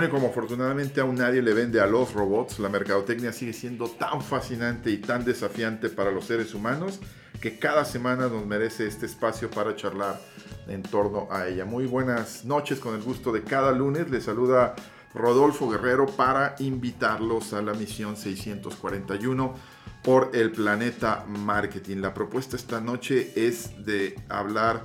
Bueno, como afortunadamente aún nadie le vende a los robots, la mercadotecnia sigue siendo tan fascinante y tan desafiante para los seres humanos que cada semana nos merece este espacio para charlar en torno a ella. Muy buenas noches, con el gusto de cada lunes. Les saluda Rodolfo Guerrero para invitarlos a la misión 641 por el planeta marketing. La propuesta esta noche es de hablar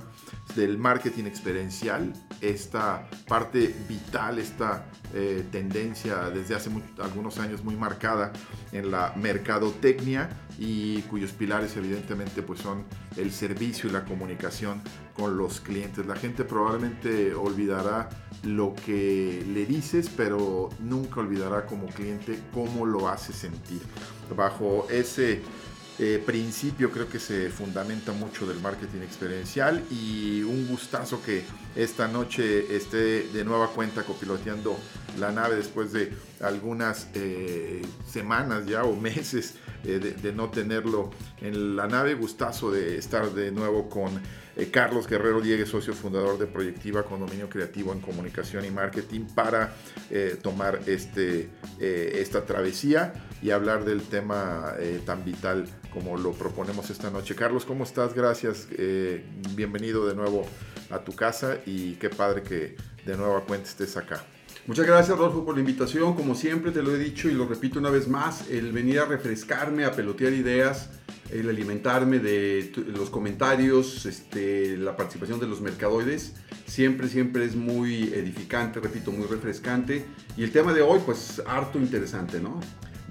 del marketing experiencial, esta parte vital, esta eh, tendencia desde hace algunos años muy marcada en la mercadotecnia y cuyos pilares evidentemente pues son el servicio y la comunicación con los clientes. La gente probablemente olvidará lo que le dices, pero nunca olvidará como cliente cómo lo hace sentir. Bajo ese eh, principio creo que se fundamenta mucho del marketing experiencial y un gustazo que esta noche esté de nueva cuenta copiloteando la nave después de algunas eh, semanas ya o meses eh, de, no tenerlo en la nave. Gustazo de estar de nuevo con Carlos Guerrero Diegue, socio fundador de Proyectiva Condominio Creativo en Comunicación y Marketing, para tomar este, esta travesía y hablar del tema tan vital como lo proponemos esta noche. Carlos, ¿cómo estás? Gracias. Eh, bienvenido de nuevo a tu casa y qué padre que de nuevo a cuenta estés acá. Muchas gracias, Rodolfo, por la invitación. Como siempre te lo he dicho y lo repito una vez más, el venir a refrescarme, a pelotear ideas, el alimentarme de los comentarios, este, la participación de los mercadoides, siempre, siempre es muy edificante, repito, muy refrescante. Y el tema de hoy, pues harto interesante, ¿no?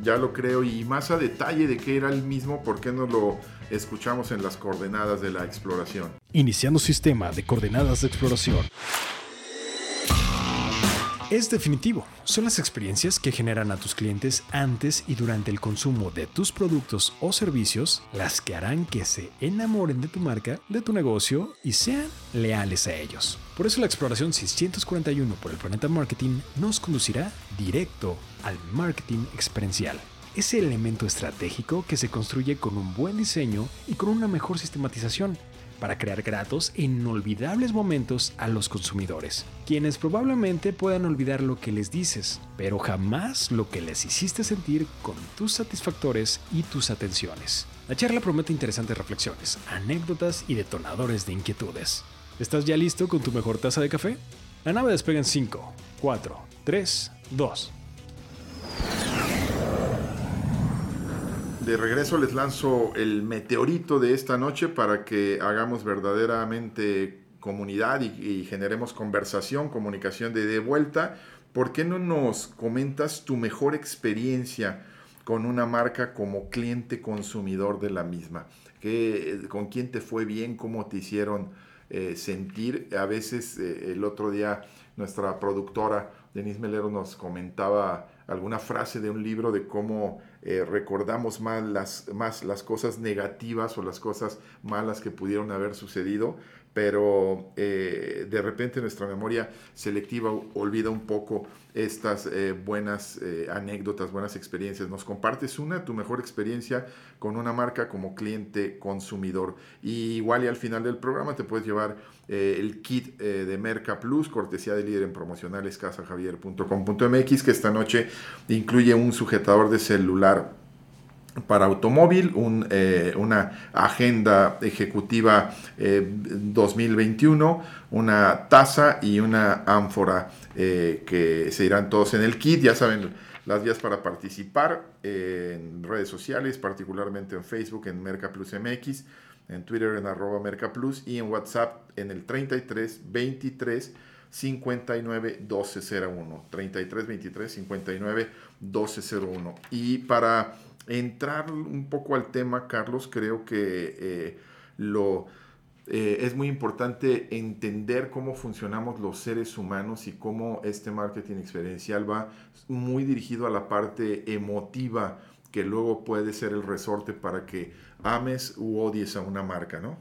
ya lo creo, y más a detalle de qué era el mismo, ¿por qué no lo escuchamos en las coordenadas de la exploración? Iniciando sistema de coordenadas de exploración. Es definitivo, son las experiencias que generan a tus clientes antes y durante el consumo de tus productos o servicios las que harán que se enamoren de tu marca, de tu negocio y sean leales a ellos. Por eso la exploración 641 por el planeta marketing nos conducirá directo al marketing experiencial. Ese elemento estratégico que se construye con un buen diseño y con una mejor sistematización para crear gratos e inolvidables momentos a los consumidores, quienes probablemente puedan olvidar lo que les dices, pero jamás lo que les hiciste sentir con tus satisfactores y tus atenciones. La charla promete interesantes reflexiones, anécdotas y detonadores de inquietudes. ¿Estás ya listo con tu mejor taza de café? La nave despega en 5, 4, 3, 2. De regreso les lanzo el meteorito de esta noche para que hagamos verdaderamente comunidad y, generemos conversación, comunicación de, vuelta. ¿Por qué no nos comentas tu mejor experiencia con una marca como cliente consumidor de la misma? ¿Qué, ¿Con quién te fue bien? ¿Cómo te hicieron eh, sentir? A veces eh, el otro día nuestra productora Denise Melero nos comentaba alguna frase de un libro de cómo eh, recordamos más las, más las cosas negativas o las cosas malas que pudieron haber sucedido, pero eh, de repente nuestra memoria selectiva olvida un poco estas eh, buenas anécdotas, buenas experiencias. Nos compartes una, tu mejor experiencia con una marca como cliente consumidor. Y igual y al final del programa te puedes llevar el kit de Merca Plus, cortesía de líder en promocionales casajavier.com.mx, que esta noche incluye un sujetador de celular para automóvil, eh, una agenda ejecutiva 2021, eh, una taza y una ánfora eh, que se irán todos en el kit. Ya saben las vías para participar en redes sociales, particularmente en Facebook, en Merca Plus MX, en Twitter en arroba Merca Plus y en WhatsApp en el 33 23 59 1201. 33 23 59 1201. Y para entrar un poco al tema, Carlos, creo que eh, lo eh, es muy importante entender cómo funcionamos los seres humanos y cómo este marketing experiencial va muy dirigido a la parte emotiva que luego puede ser el resorte para que ames u odies a una marca, ¿no?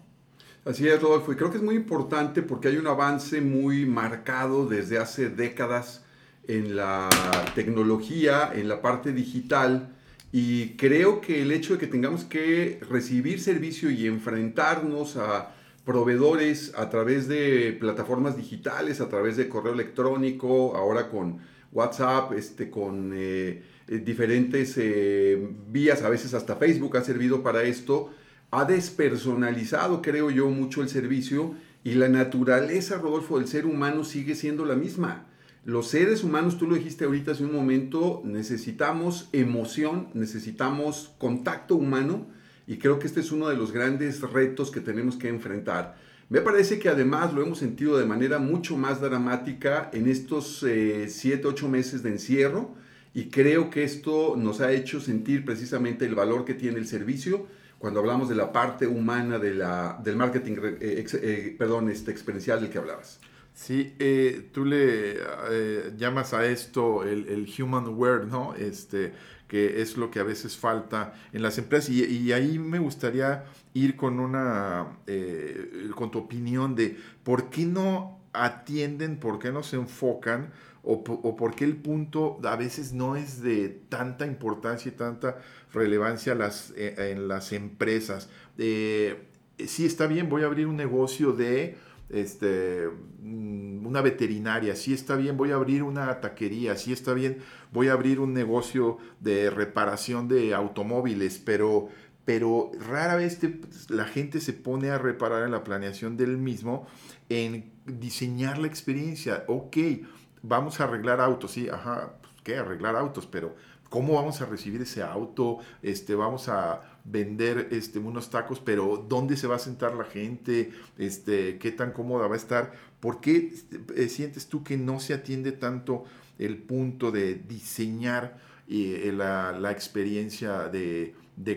Así es, Rodolfo, y creo que es muy importante porque hay un avance muy marcado desde hace décadas en la tecnología, en la parte digital, y creo que el hecho de que tengamos que recibir servicio y enfrentarnos a proveedores a través de plataformas digitales, a través de correo electrónico, ahora con WhatsApp, este, con eh, eh, diferentes eh, vías, a veces hasta Facebook ha servido para esto, ha despersonalizado, creo yo, mucho el servicio y la naturaleza, Rodolfo, del ser humano sigue siendo la misma. Los seres humanos, tú lo dijiste ahorita hace un momento, necesitamos emoción, necesitamos contacto humano y creo que este es uno de los grandes retos que tenemos que enfrentar. Me parece que además lo hemos sentido de manera mucho más dramática en estos 7, eh, 8 meses de encierro y creo que esto nos ha hecho sentir precisamente el valor que tiene el servicio cuando hablamos de la parte humana de la, del marketing eh, eh, perdón, este, experiencial del que hablabas. Sí, tú le llamas a esto el, el, human wear, ¿no? Este, que es lo que a veces falta en las empresas. Y, ahí me gustaría ir con una, eh, con tu opinión de por qué no atienden, por qué no se enfocan o, por qué el punto a veces no es de tanta importancia y tanta relevancia las, eh, en las empresas. Eh, sí, está bien, voy a abrir un negocio de este, mm, una veterinaria, si está bien, voy a abrir una taquería, si está bien, voy a abrir un negocio de reparación de automóviles, pero, pero rara vez la gente se pone a reparar en la planeación del mismo, en diseñar la experiencia. Ok, vamos a arreglar autos, sí, ajá, pues, ¿qué? Arreglar autos, pero ¿cómo vamos a recibir ese auto? Este, vamos a vender este, unos tacos, pero ¿dónde se va a sentar la gente? Este, ¿Qué tan cómoda va a estar? ¿Por qué eh, sientes tú que no se atiende tanto el punto de diseñar eh, la, experiencia de,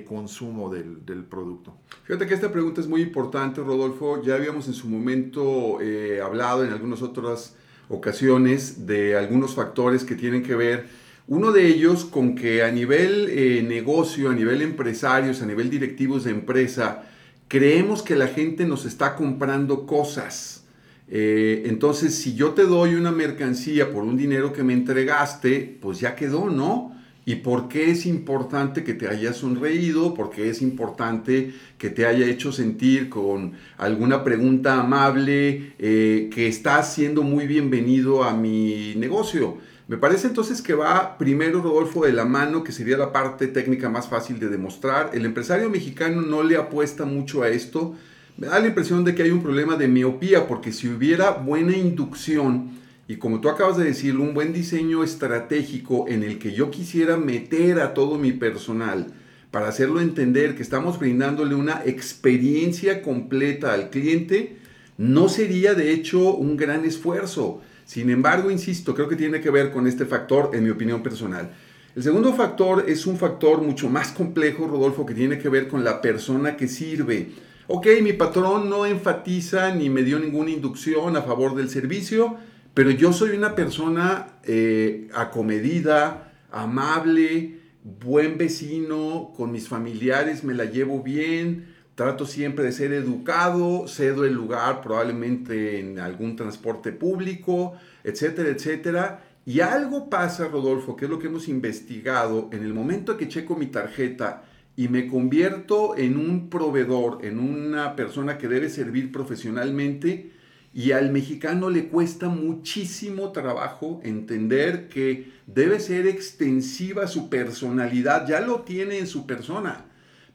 consumo del, producto? Fíjate que esta pregunta es muy importante, Rodolfo. Ya habíamos en su momento eh, hablado en algunas otras ocasiones de algunos factores que tienen que ver uno de ellos con que a nivel eh, negocio, a nivel empresarios, a nivel directivos de empresa, creemos que la gente nos está comprando cosas. Eh, entonces, si yo te doy una mercancía por un dinero que me entregaste, pues ya quedó, ¿no? ¿Y por qué es importante que te haya sonreído? ¿Por qué es importante que te haya hecho sentir con alguna pregunta amable eh, que estás siendo muy bienvenido a mi negocio? Me parece entonces que va primero Rodolfo de la mano, que sería la parte técnica más fácil de demostrar. El empresario mexicano no le apuesta mucho a esto. Me da la impresión de que hay un problema de miopía, porque si hubiera buena inducción y como tú acabas de decir, un buen diseño estratégico en el que yo quisiera meter a todo mi personal para hacerlo entender que estamos brindándole una experiencia completa al cliente, no sería de hecho un gran esfuerzo. Sin embargo, insisto, creo que tiene que ver con este factor, en mi opinión personal. El segundo factor es un factor mucho más complejo, Rodolfo, que tiene que ver con la persona que sirve. Ok, mi patrón no enfatiza ni me dio ninguna inducción a favor del servicio, pero yo soy una persona eh, acomedida, amable, buen vecino, con mis familiares me la llevo bien, Trato siempre de ser educado, cedo el lugar probablemente en algún transporte público, etcétera, etcétera. Y algo pasa, Rodolfo, que es lo que hemos investigado, en el momento que checo mi tarjeta y me convierto en un proveedor, en una persona que debe servir profesionalmente, y al mexicano le cuesta muchísimo trabajo entender que debe ser extensiva su personalidad, ya lo tiene en su persona,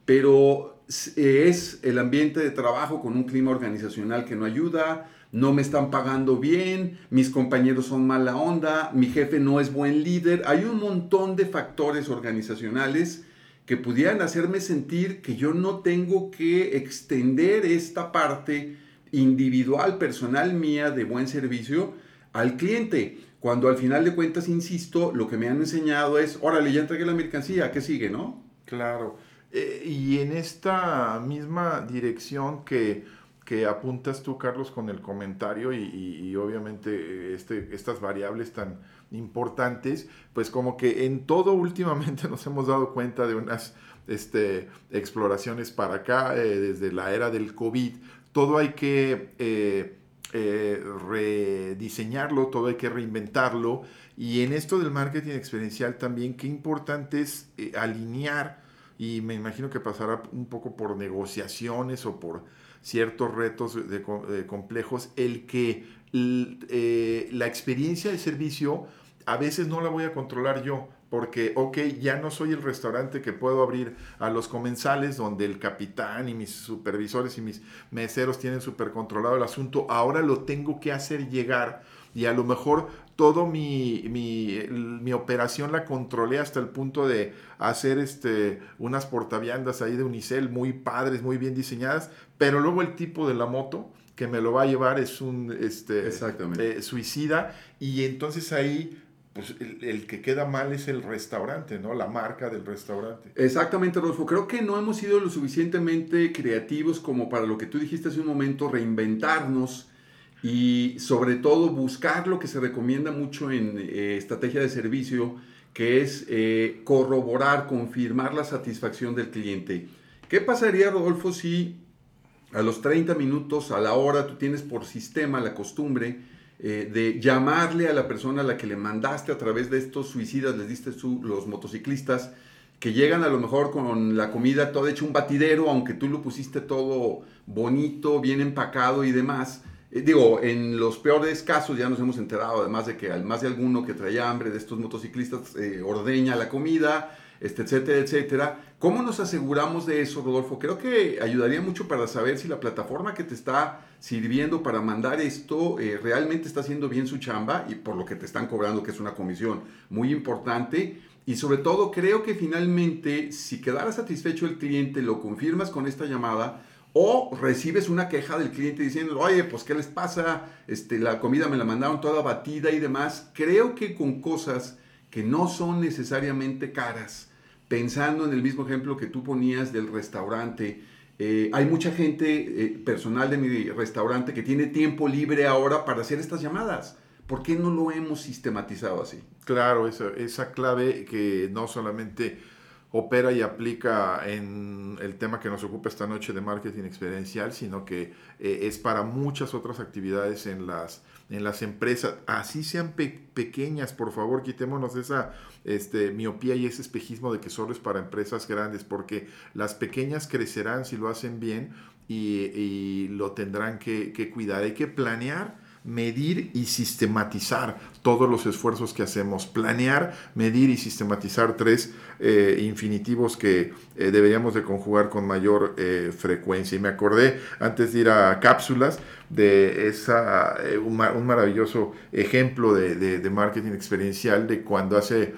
pero es el ambiente de trabajo con un clima organizacional que no ayuda, no me están pagando bien, mis compañeros son mala onda, mi jefe no es buen líder. Hay un montón de factores organizacionales que pudieran hacerme sentir que yo no tengo que extender esta parte individual, personal mía de buen servicio al cliente. Cuando al final de cuentas, insisto, lo que me han enseñado es, órale, ya entregué la mercancía, ¿qué sigue, no? Claro. Eh, y en esta misma dirección que, que apuntas tú, Carlos, con el comentario y, obviamente este, estas variables tan importantes, pues como que en todo últimamente nos hemos dado cuenta de unas este, exploraciones para acá, eh, desde la era del COVID, todo hay que eh, eh, rediseñarlo, todo hay que reinventarlo. Y en esto del marketing experiencial también, qué importante es alinear, y me imagino que pasará un poco por negociaciones o por ciertos retos de, complejos, el que la experiencia de servicio a veces no la voy a controlar yo, porque, ok, ya no soy el restaurante que puedo abrir a los comensales donde el capitán y mis supervisores y mis meseros tienen súper controlado el asunto, ahora lo tengo que hacer llegar y a lo mejor todo mi, mi, operación la controlé hasta el punto de hacer este, unas portaviandas ahí de unicel muy padres, muy bien diseñadas, pero luego el tipo de la moto que me lo va a llevar es un este, eh, suicida y entonces ahí pues el, que queda mal es el restaurante, ¿no? La marca del restaurante. Exactamente, Rodolfo. Creo que no hemos sido lo suficientemente creativos como para lo que tú dijiste hace un momento, reinventarnos y sobre todo buscar lo que se recomienda mucho en eh, estrategia de servicio, que es eh, corroborar, confirmar la satisfacción del cliente. ¿Qué pasaría, Rodolfo, si a los 30 minutos, a la hora, tú tienes por sistema la costumbre eh, de llamarle a la persona a la que le mandaste a través de estos suicidas, les diste tú, los motociclistas, que llegan a lo mejor con la comida todo hecho un batidero, aunque tú lo pusiste todo bonito, bien empacado y demás. Eh, digo, en los peores casos ya nos hemos enterado, además de que al más de alguno que traía hambre de estos motociclistas eh, ordeña la comida, este, etcétera, etcétera. ¿Cómo nos aseguramos de eso, Rodolfo? Creo que ayudaría mucho para saber si la plataforma que te está sirviendo para mandar esto eh, realmente está haciendo bien su chamba y por lo que te están cobrando, que es una comisión muy importante. Y sobre todo, creo que finalmente, si quedara satisfecho el cliente, lo confirmas con esta llamada, o recibes una queja del cliente diciendo, oye, pues ¿qué les pasa? Este, la comida me la mandaron toda batida y demás. Creo que con cosas que no son necesariamente caras, pensando en el mismo ejemplo que tú ponías del restaurante, eh, hay mucha gente, eh, personal de mi restaurante, que tiene tiempo libre ahora para hacer estas llamadas. ¿Por qué no lo hemos sistematizado así? Claro, esa, esa clave que no solamente opera y aplica en el tema que nos ocupa esta noche de marketing experiencial, sino que eh, es para muchas otras actividades en las, en las empresas. Así sean pequeñas, por favor, quitémonos esa este, miopía y ese espejismo de que solo es para empresas grandes, porque las pequeñas crecerán si lo hacen bien y, lo tendrán que, que cuidar. Hay que planear medir y sistematizar todos los esfuerzos que hacemos. Planear, medir y sistematizar tres eh, infinitivos que eh, deberíamos de conjugar con mayor eh, frecuencia. Y me acordé antes de ir a cápsulas de esa, un, maravilloso ejemplo de, de, marketing experiencial de cuando hace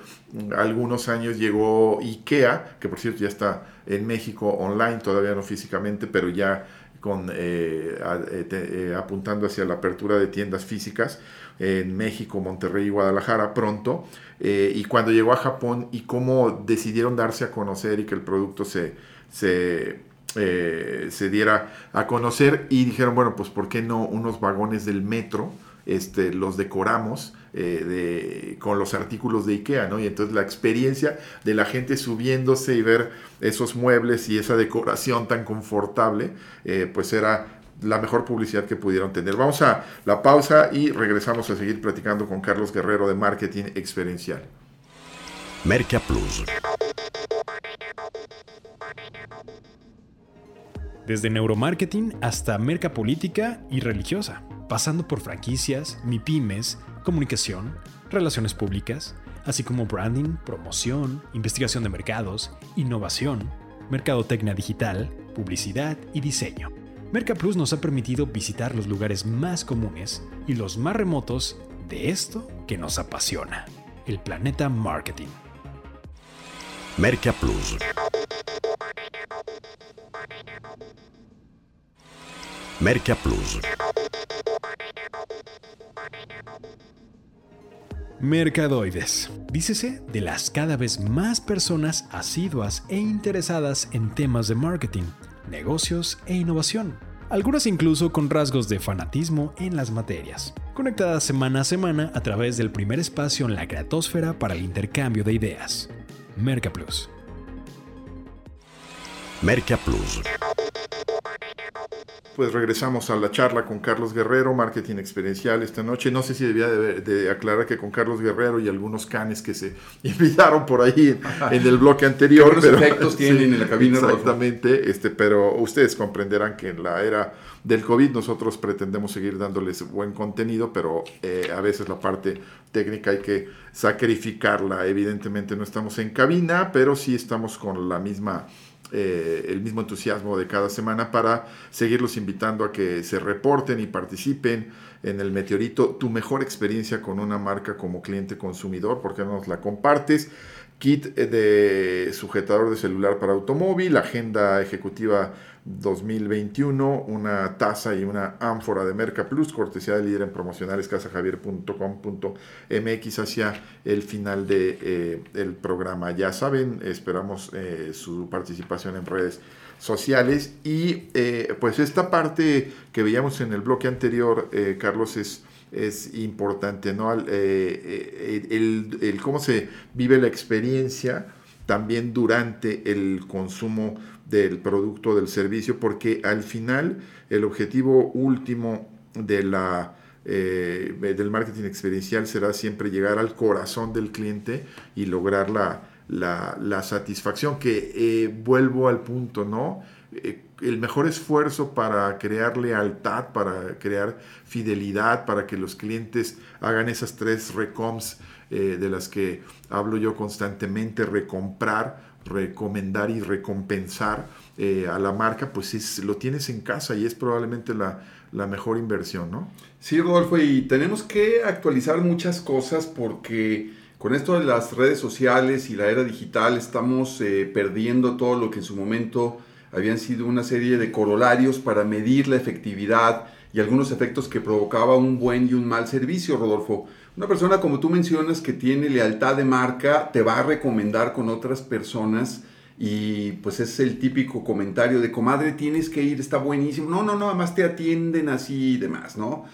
algunos años llegó IKEA, que por cierto ya está en México online, todavía no físicamente, pero ya con, eh, eh, eh, apuntando hacia la apertura de tiendas físicas en México, Monterrey y Guadalajara pronto. y cuando llegó a Japón y cómo decidieron darse a conocer y que el producto se, se, se diera a conocer y dijeron, bueno, pues ¿por qué no unos vagones del metro? Este, los decoramos de, con los artículos de IKEA, ¿no? Y entonces la experiencia de la gente subiéndose y ver esos muebles y esa decoración tan confortable, eh, pues era la mejor publicidad que pudieron tener. Vamos a la pausa y regresamos a seguir platicando con Carlos Guerrero de Marketing Experiencial. Merca Plus. Desde neuromarketing hasta merca política y religiosa, pasando por franquicias, MIPIMES, comunicación, relaciones públicas, así como branding, promoción, investigación de mercados, innovación, mercadotecnia digital, publicidad y diseño. MercaPlus nos ha permitido visitar los lugares más comunes y los más remotos de esto que nos apasiona, el planeta marketing. MercaPlus. MercaPlus. Mercadoides. Dícese de las cada vez más personas asiduas e interesadas en temas de marketing, negocios e innovación. algunas incluso con rasgos de fanatismo en las materias, conectadas semana a semana a través del primer espacio en la creatosfera para el intercambio de ideas. Merca Plus. Pues regresamos a la charla con Carlos Guerrero, marketing experiencial esta noche. No sé si debía de, aclarar que con Carlos Guerrero y algunos canes que se invitaron por ahí en, el bloque anterior. ¿Qué pero, efectos tienen en la cabina? Exactamente, este, pero ustedes comprenderán que en la era del COVID nosotros pretendemos seguir dándoles buen contenido, pero eh, a veces la parte técnica hay que sacrificarla. Evidentemente no estamos en cabina, pero sí estamos con la misma eh, el mismo entusiasmo de cada semana para seguirlos invitando a que se reporten y participen en el Meteorito, tu mejor experiencia con una marca como cliente consumidor, porque nos la compartes kit de sujetador de celular para automóvil, agenda ejecutiva 2021, una taza y una ánfora de Merca Plus, cortesía de líder en promocionales casajavier.com.mx hacia el final del de, eh, programa. Ya saben, esperamos eh, su participación en redes sociales y eh, pues esta parte que veíamos en el bloque anterior, Carlos, es es importante, ¿no? el, el, cómo se vive la experiencia también durante el consumo del producto del servicio, porque al final el objetivo último de la, eh, del marketing experiencial será siempre llegar al corazón del cliente y lograr la, la, satisfacción, que eh, vuelvo al punto, ¿no? Eh, el mejor esfuerzo para crear lealtad, para crear fidelidad, para que los clientes hagan esas tres recoms de las que hablo yo constantemente, recomprar, recomendar y recompensar eh, a la marca, pues es, lo tienes en casa y es probablemente la, mejor inversión, ¿no? Sí, Rodolfo, y tenemos que actualizar muchas cosas porque con esto de las redes sociales y la era digital estamos eh, perdiendo todo lo que en su momento habían sido una serie de corolarios para medir la efectividad y algunos efectos que provocaba un buen y un mal servicio, Rodolfo. Una persona como tú mencionas que tiene lealtad de marca te va a recomendar con otras personas y pues es el típico comentario de comadre tienes que ir, está buenísimo. No, no, no, además te atienden así y demás, ¿no?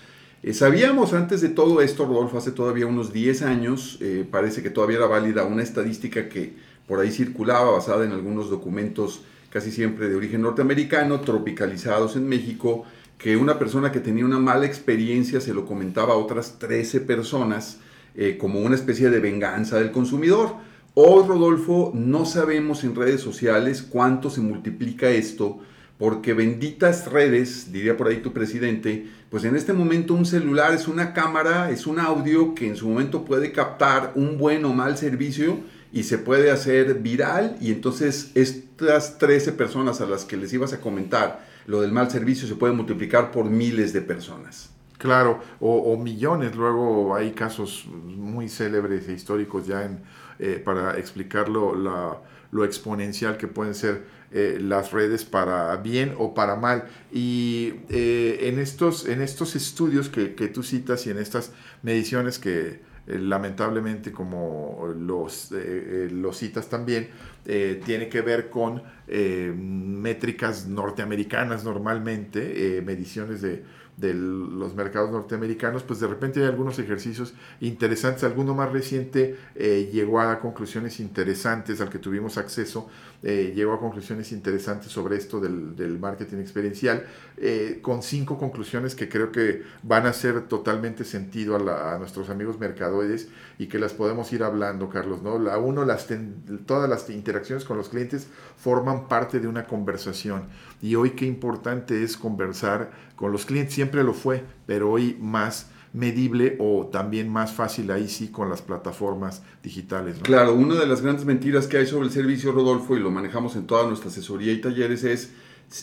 Eh, sabíamos antes de todo esto, Rodolfo, hace todavía unos 10 años, eh, parece que todavía era válida una estadística que por ahí circulaba basada en algunos documentos casi siempre de origen norteamericano, tropicalizados en México, que una persona que tenía una mala experiencia se lo comentaba a otras 13 personas eh, como una especie de venganza del consumidor. Hoy, Rodolfo, no sabemos en redes sociales cuánto se multiplica esto, porque benditas redes, diría por ahí tu presidente, pues en este momento un celular es una cámara, es un audio que en su momento puede captar un buen o mal servicio y se puede hacer viral y entonces estas 13 personas a las que les ibas a comentar lo del mal servicio se puede multiplicar por miles de personas. Claro, o, millones. Luego hay casos muy célebres e históricos ya en, eh, para explicar lo, lo, exponencial que pueden ser eh, las redes para bien o para mal. Y eh, en, estos, en estos estudios que, que, tú citas y en estas mediciones que lamentablemente como los, los citas también, eh, tiene que ver con eh, métricas norteamericanas normalmente, eh, mediciones de, de los mercados norteamericanos, pues de repente hay algunos ejercicios interesantes. Alguno más reciente eh, llegó a conclusiones interesantes al que tuvimos acceso, eh, llegó a conclusiones interesantes sobre esto del, del marketing experiencial, eh, con cinco conclusiones que creo que van a hacer totalmente sentido a, nuestros amigos mercadoides y que las podemos ir hablando, Carlos. ¿no? La uno, las todas las interacciones con los clientes forman parte de una conversación y hoy qué importante es conversar con los clientes, siempre lo fue, pero hoy más medible o también más fácil ahí sí con las plataformas digitales. Claro, una de las grandes mentiras que hay sobre el servicio Rodolfo y lo manejamos en toda nuestra asesoría y talleres es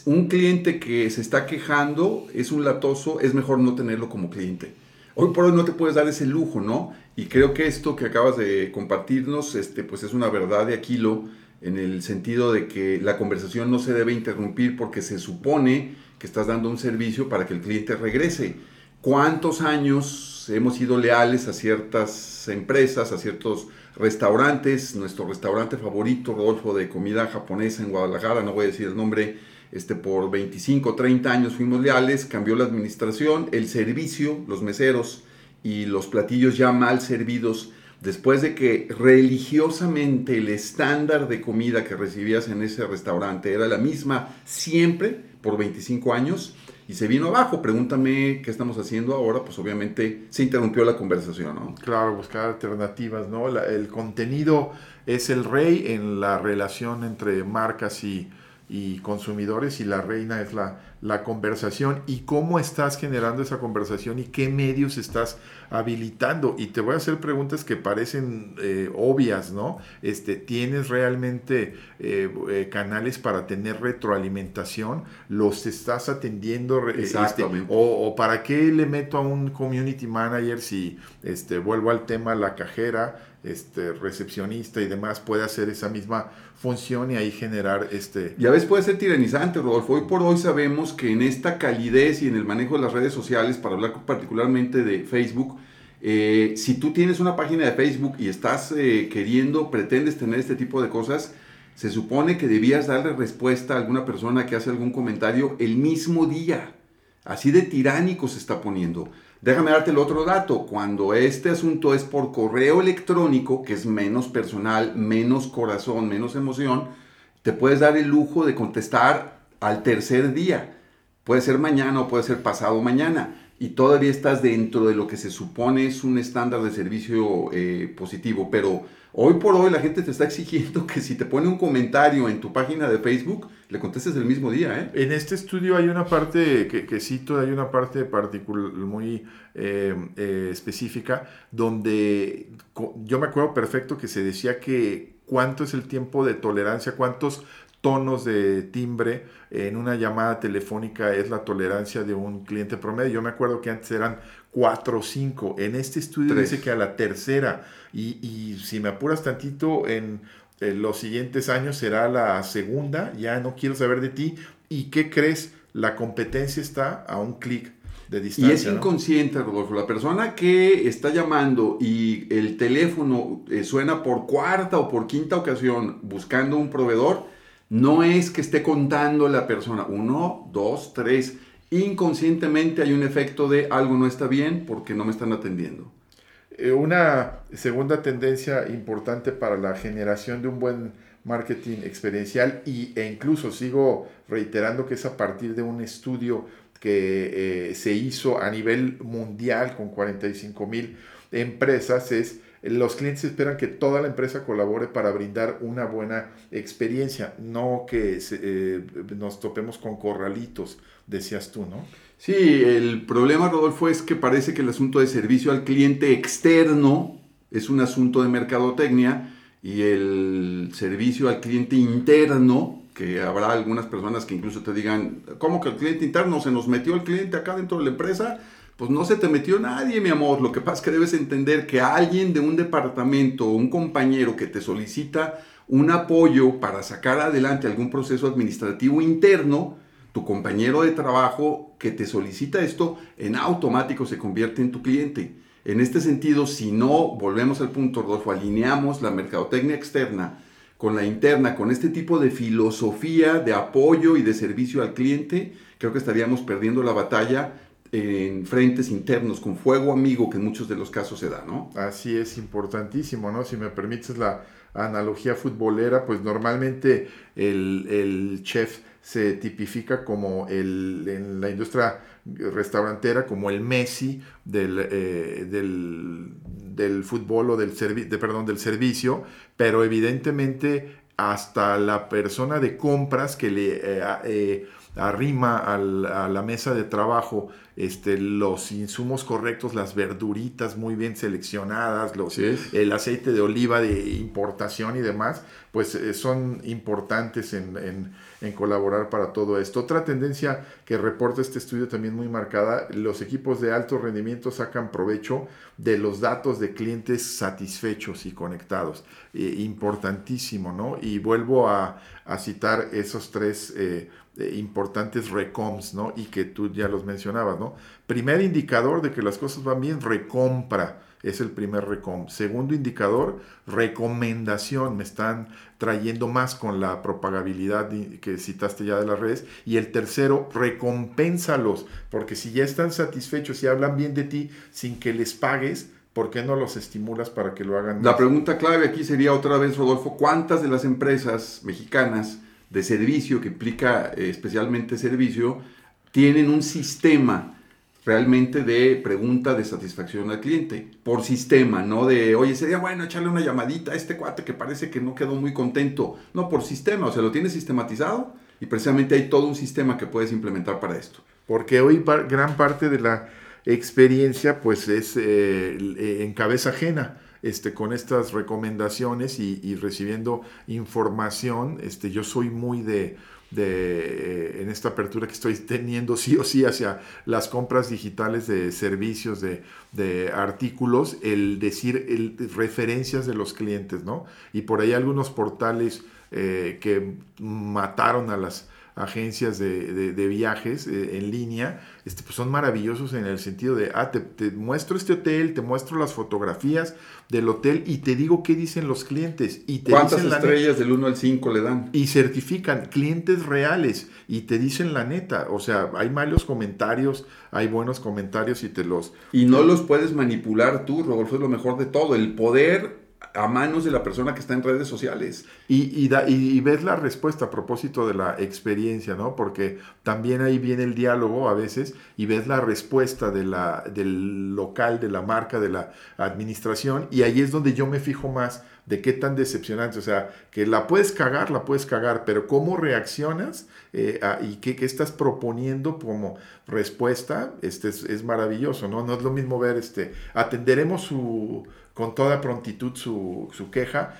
un cliente que se está quejando, es un latoso, es mejor no tenerlo como cliente. Hoy por hoy no te puedes dar ese lujo, ¿no? Y creo que esto que acabas de compartirnos, este, pues es una verdad de Aquilo en el sentido de que la conversación no se debe interrumpir porque se supone que estás dando un servicio para que el cliente regrese. ¿Cuántos años hemos sido leales a ciertas empresas, a ciertos restaurantes? Nuestro restaurante favorito, Rodolfo, de comida japonesa en Guadalajara, no voy a decir el nombre, este, por 25, 30 años fuimos leales, cambió la administración, el servicio, los meseros y los platillos ya mal servidos, después de que religiosamente el estándar de comida que recibías en ese restaurante era la misma siempre por 25 años, y se vino abajo. Pregúntame qué estamos haciendo ahora, pues obviamente se interrumpió la conversación, ¿no? Claro, buscar alternativas, ¿no? el contenido es el rey en la relación entre marcas y, y consumidores y la reina es la, la conversación y cómo estás generando esa conversación y qué medios estás habilitando. Y te voy a hacer preguntas que parecen eh, obvias, ¿no? Este, ¿Tienes realmente eh, eh, canales para tener retroalimentación? ¿Los estás atendiendo? Este, o, para qué le meto a un community manager si este, vuelvo al tema la cajera? este, recepcionista y demás puede hacer esa misma función y ahí generar este... Y a veces puede ser tiranizante, Rodolfo. Hoy por hoy sabemos que en esta calidez y en el manejo de las redes sociales, para hablar particularmente de Facebook, eh, si tú tienes una página de Facebook y estás eh, queriendo, pretendes tener este tipo de cosas, se supone que debías darle respuesta a alguna persona que hace algún comentario el mismo día. Así de tiránico se está poniendo. Déjame darte el otro dato. Cuando este asunto es por correo electrónico, que es menos personal, menos corazón, menos emoción, te puedes dar el lujo de contestar al tercer día. Puede ser mañana o puede ser pasado mañana. Y todavía estás dentro de lo que se supone es un estándar de servicio eh, positivo. Pero Hoy por hoy la gente te está exigiendo que si te pone un comentario en tu página de Facebook, le contestes el mismo día. ¿eh? En este estudio hay una parte que, que cito, hay una parte particular, muy eh, eh, específica, donde yo me acuerdo perfecto que se decía que cuánto es el tiempo de tolerancia, cuántos tonos de timbre en una llamada telefónica es la tolerancia de un cliente promedio. Yo me acuerdo que antes eran 4 o 5. En este estudio dice que a la tercera, y, si me apuras tantito, en, los siguientes años será la segunda, ya no quiero saber de ti. ¿Y qué crees? La competencia está a un clic de distancia. Y es inconsciente, Rodolfo. La persona que está llamando y el teléfono eh, suena por cuarta o por quinta ocasión buscando un proveedor, no es que esté contando la persona. Uno, dos, tres inconscientemente hay un efecto de algo no está bien porque no me están atendiendo. Eh, una segunda tendencia importante para la generación de un buen marketing experiencial y, e incluso sigo reiterando que es a partir de un estudio que eh, se hizo a nivel mundial con 45 mil empresas es los clientes esperan que toda la empresa colabore para brindar una buena experiencia, no que eh, nos topemos con corralitos, decías tú, ¿no? Sí, el problema, Rodolfo, es que parece que el asunto de servicio al cliente externo es un asunto de mercadotecnia y el servicio al cliente interno, que habrá algunas personas que incluso te digan, ¿cómo que el cliente interno se nos metió el cliente acá dentro de la empresa? Pues no se te metió nadie, mi amor. Lo que pasa es que debes entender que alguien de un departamento o un compañero que te solicita un apoyo para sacar adelante algún proceso administrativo interno, tu compañero de trabajo que te solicita esto, en automático se convierte en tu cliente. En este sentido, si no, volvemos al punto, Rodolfo, alineamos la mercadotecnia externa con la interna, con este tipo de filosofía de apoyo y de servicio al cliente, creo que estaríamos perdiendo la batalla en frentes internos, con fuego amigo, que en muchos de los casos se da, ¿no? Así es, importantísimo, ¿no? Si me permites la analogía futbolera, pues normalmente el, chef se tipifica como el, en la industria restaurantera como el Messi del, eh, del, fútbol o del, de, perdón, del servicio, pero evidentemente hasta la persona de compras que le eh, eh, arrima a la mesa de trabajo este, los insumos correctos, las verduritas muy bien seleccionadas, los, el aceite de oliva de importación y demás, pues eh, son importantes en, colaborar para todo esto. Otra tendencia que reporta este estudio también muy marcada, los equipos de alto rendimiento sacan provecho de los datos de clientes satisfechos y conectados. Eh, importantísimo, ¿no? Y vuelvo a, citar esos tres eh, importantes recoms, ¿no? Y que tú ya los mencionabas, ¿no? Primer indicador de que las cosas van bien, recompra. Es el primer recom. Segundo indicador, recomendación. Me están trayendo más con la propagabilidad que citaste ya de las redes. Y el tercero, recompénsalos. Porque si ya están satisfechos y hablan bien de ti sin que les pagues, ¿por qué no los estimulas para que lo hagan? La pregunta clave aquí sería otra vez, Rodolfo, ¿cuántas de las empresas mexicanas de servicio, que implica eh, especialmente servicio, tienen un sistema realmente de pregunta de satisfacción al cliente, por sistema, no de, oye, sería bueno echarle una llamadita a este cuate que parece que no quedó muy contento, no, por sistema, o sea, lo tienes sistematizado y precisamente hay todo un sistema que puedes implementar para esto. Porque hoy gran parte de la experiencia pues es eh, en cabeza ajena. Este, con estas recomendaciones y, recibiendo información, este, yo soy muy de, de, en esta apertura que estoy teniendo sí o sí hacia las compras digitales de servicios, de, de artículos, el decir el, referencias de los clientes, ¿no? Y por ahí algunos portales eh, que mataron a las agencias de, de, viajes eh, en línea, este, pues son maravillosos en el sentido de, ah, te, te, muestro este hotel, te muestro las fotografías del hotel y te digo qué dicen los clientes. Y te ¿Cuántas estrellas del 1 al 5 le dan? Y certifican clientes reales y te dicen la neta. O sea, hay malos comentarios, hay buenos comentarios y te los... Y no los puedes manipular tú, Rodolfo, es lo mejor de todo. El poder a manos de la persona que está en redes sociales. Y, y, ves la respuesta a propósito de la experiencia, ¿no? Porque también ahí viene el diálogo a veces y ves la respuesta de la, del local, de la marca, de la administración y ahí es donde yo me fijo más de qué tan decepcionante, o sea, que la puedes cagar, la puedes cagar, pero cómo reaccionas eh, y qué, estás proponiendo como respuesta, este es, es, maravilloso, ¿no? No es lo mismo ver, este, atenderemos su, con toda prontitud su, queja,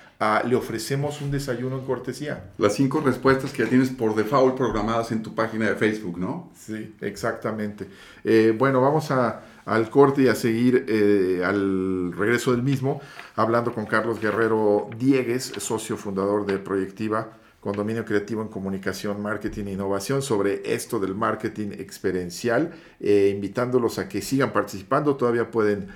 le ofrecemos un desayuno en cortesía. Las cinco respuestas que ya tienes por default programadas en tu página de Facebook, ¿no? Sí, exactamente. Eh, bueno, vamos a, al corte y a seguir eh, al regreso del mismo, hablando con Carlos Guerrero Diegues, socio fundador de Proyectiva, Condominio Creativo en Comunicación, Marketing e Innovación, sobre esto del marketing experiencial, eh, invitándolos a que sigan participando, todavía pueden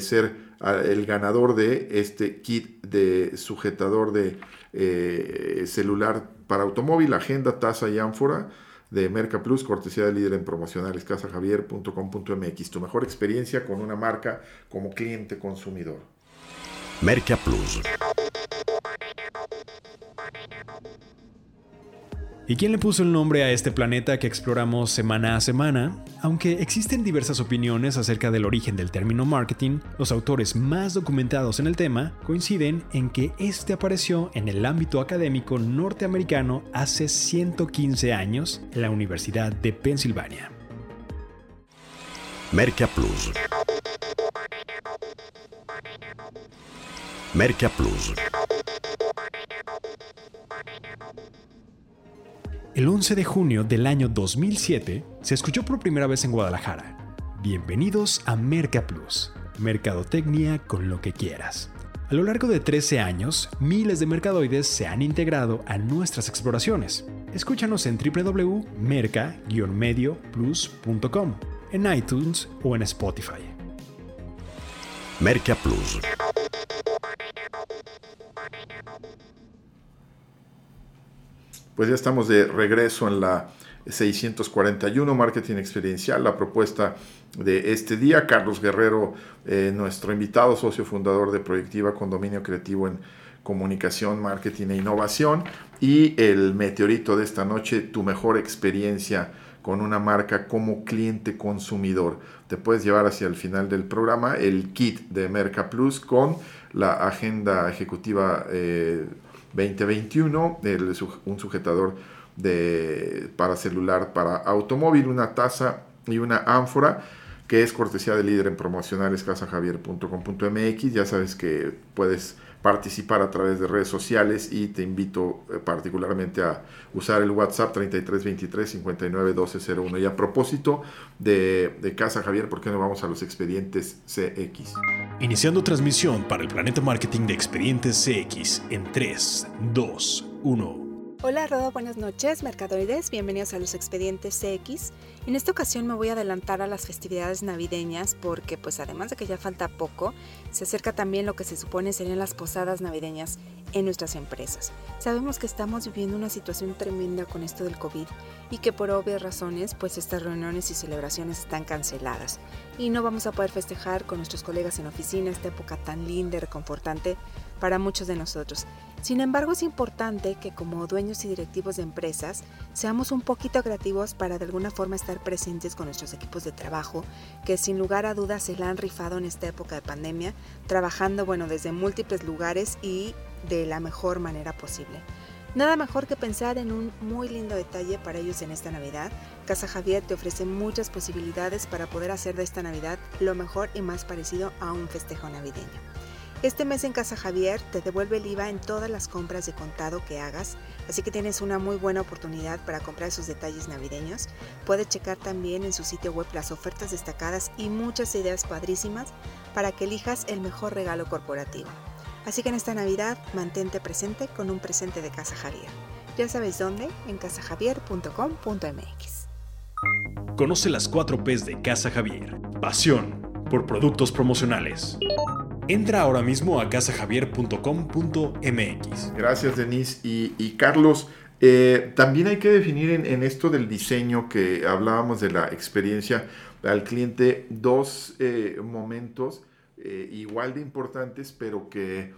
ser el ganador de este kit de sujetador de eh, celular para automóvil, agenda, taza y ánfora de Merca Plus, cortesía del líder en promocionales, casajavier.com.mx. Tu mejor experiencia con una marca como cliente consumidor. Merca Plus. ¿Y quién le puso el nombre a este planeta que exploramos semana a semana? Aunque existen diversas opiniones acerca del origen del término marketing, los autores más documentados en el tema coinciden en que este apareció en el ámbito académico norteamericano hace 115 años en la Universidad de Pensilvania. Merca Plus. Merca Plus. El 11 de junio del año 2007 se escuchó por primera vez en Guadalajara. Bienvenidos a Merca Plus, mercadotecnia con lo que quieras. A lo largo de 13 años, miles de mercadoides se han integrado a nuestras exploraciones. Escúchanos en www.merca-medioplus.com, en iTunes o en Spotify. Merca Plus. Pues ya estamos de regreso en la 641 Marketing Experiencial, la propuesta de este día. Carlos Guerrero, eh, nuestro invitado, socio fundador de Proyectiva Condominio Creativo en Comunicación, Marketing e Innovación. Y el meteorito de esta noche, tu mejor experiencia con una marca como cliente consumidor. Te puedes llevar hacia el final del programa el kit de Merca Plus con la agenda ejecutiva. Eh, 2021, un sujetador de, para celular para automóvil, una taza y una ánfora que es cortesía de líder en promocionales casajavier.com.mx. Ya sabes que puedes participar a través de redes sociales y te invito eh, particularmente a usar el WhatsApp 3323 59 1201. Y a propósito de, de Casa Javier, ¿por qué no vamos a los expedientes CX? Iniciando transmisión para el Planeta Marketing de Expedientes CX en 3, 2, 1. Hola Rodo, buenas noches, mercadoides, bienvenidos a los expedientes CX. En esta ocasión me voy a adelantar a las festividades navideñas porque pues además de que ya falta poco, se acerca también lo que se supone serían las posadas navideñas en nuestras empresas. Sabemos que estamos viviendo una situación tremenda con esto del COVID y que por obvias razones pues estas reuniones y celebraciones están canceladas y no vamos a poder festejar con nuestros colegas en oficina esta época tan linda y reconfortante para muchos de nosotros. Sin embargo, es importante que como dueños y directivos de empresas seamos un poquito creativos para de alguna forma estar presentes con nuestros equipos de trabajo, que sin lugar a dudas se la han rifado en esta época de pandemia, trabajando bueno desde múltiples lugares y de la mejor manera posible. Nada mejor que pensar en un muy lindo detalle para ellos en esta Navidad. Casa Javier te ofrece muchas posibilidades para poder hacer de esta Navidad lo mejor y más parecido a un festejo navideño. Este mes en Casa Javier te devuelve el IVA en todas las compras de contado que hagas, así que tienes una muy buena oportunidad para comprar sus detalles navideños. Puedes checar también en su sitio web las ofertas destacadas y muchas ideas padrísimas para que elijas el mejor regalo corporativo. Así que en esta Navidad mantente presente con un presente de Casa Javier. Ya sabes dónde, en casajavier.com.mx. Conoce las 4 P's de Casa Javier. Pasión por productos promocionales. Entra ahora mismo a casajavier.com.mx. Gracias, Denise. Y, Carlos, eh, también hay que definir en, esto del diseño que hablábamos de la experiencia al cliente dos eh, momentos eh, igual de importantes, pero que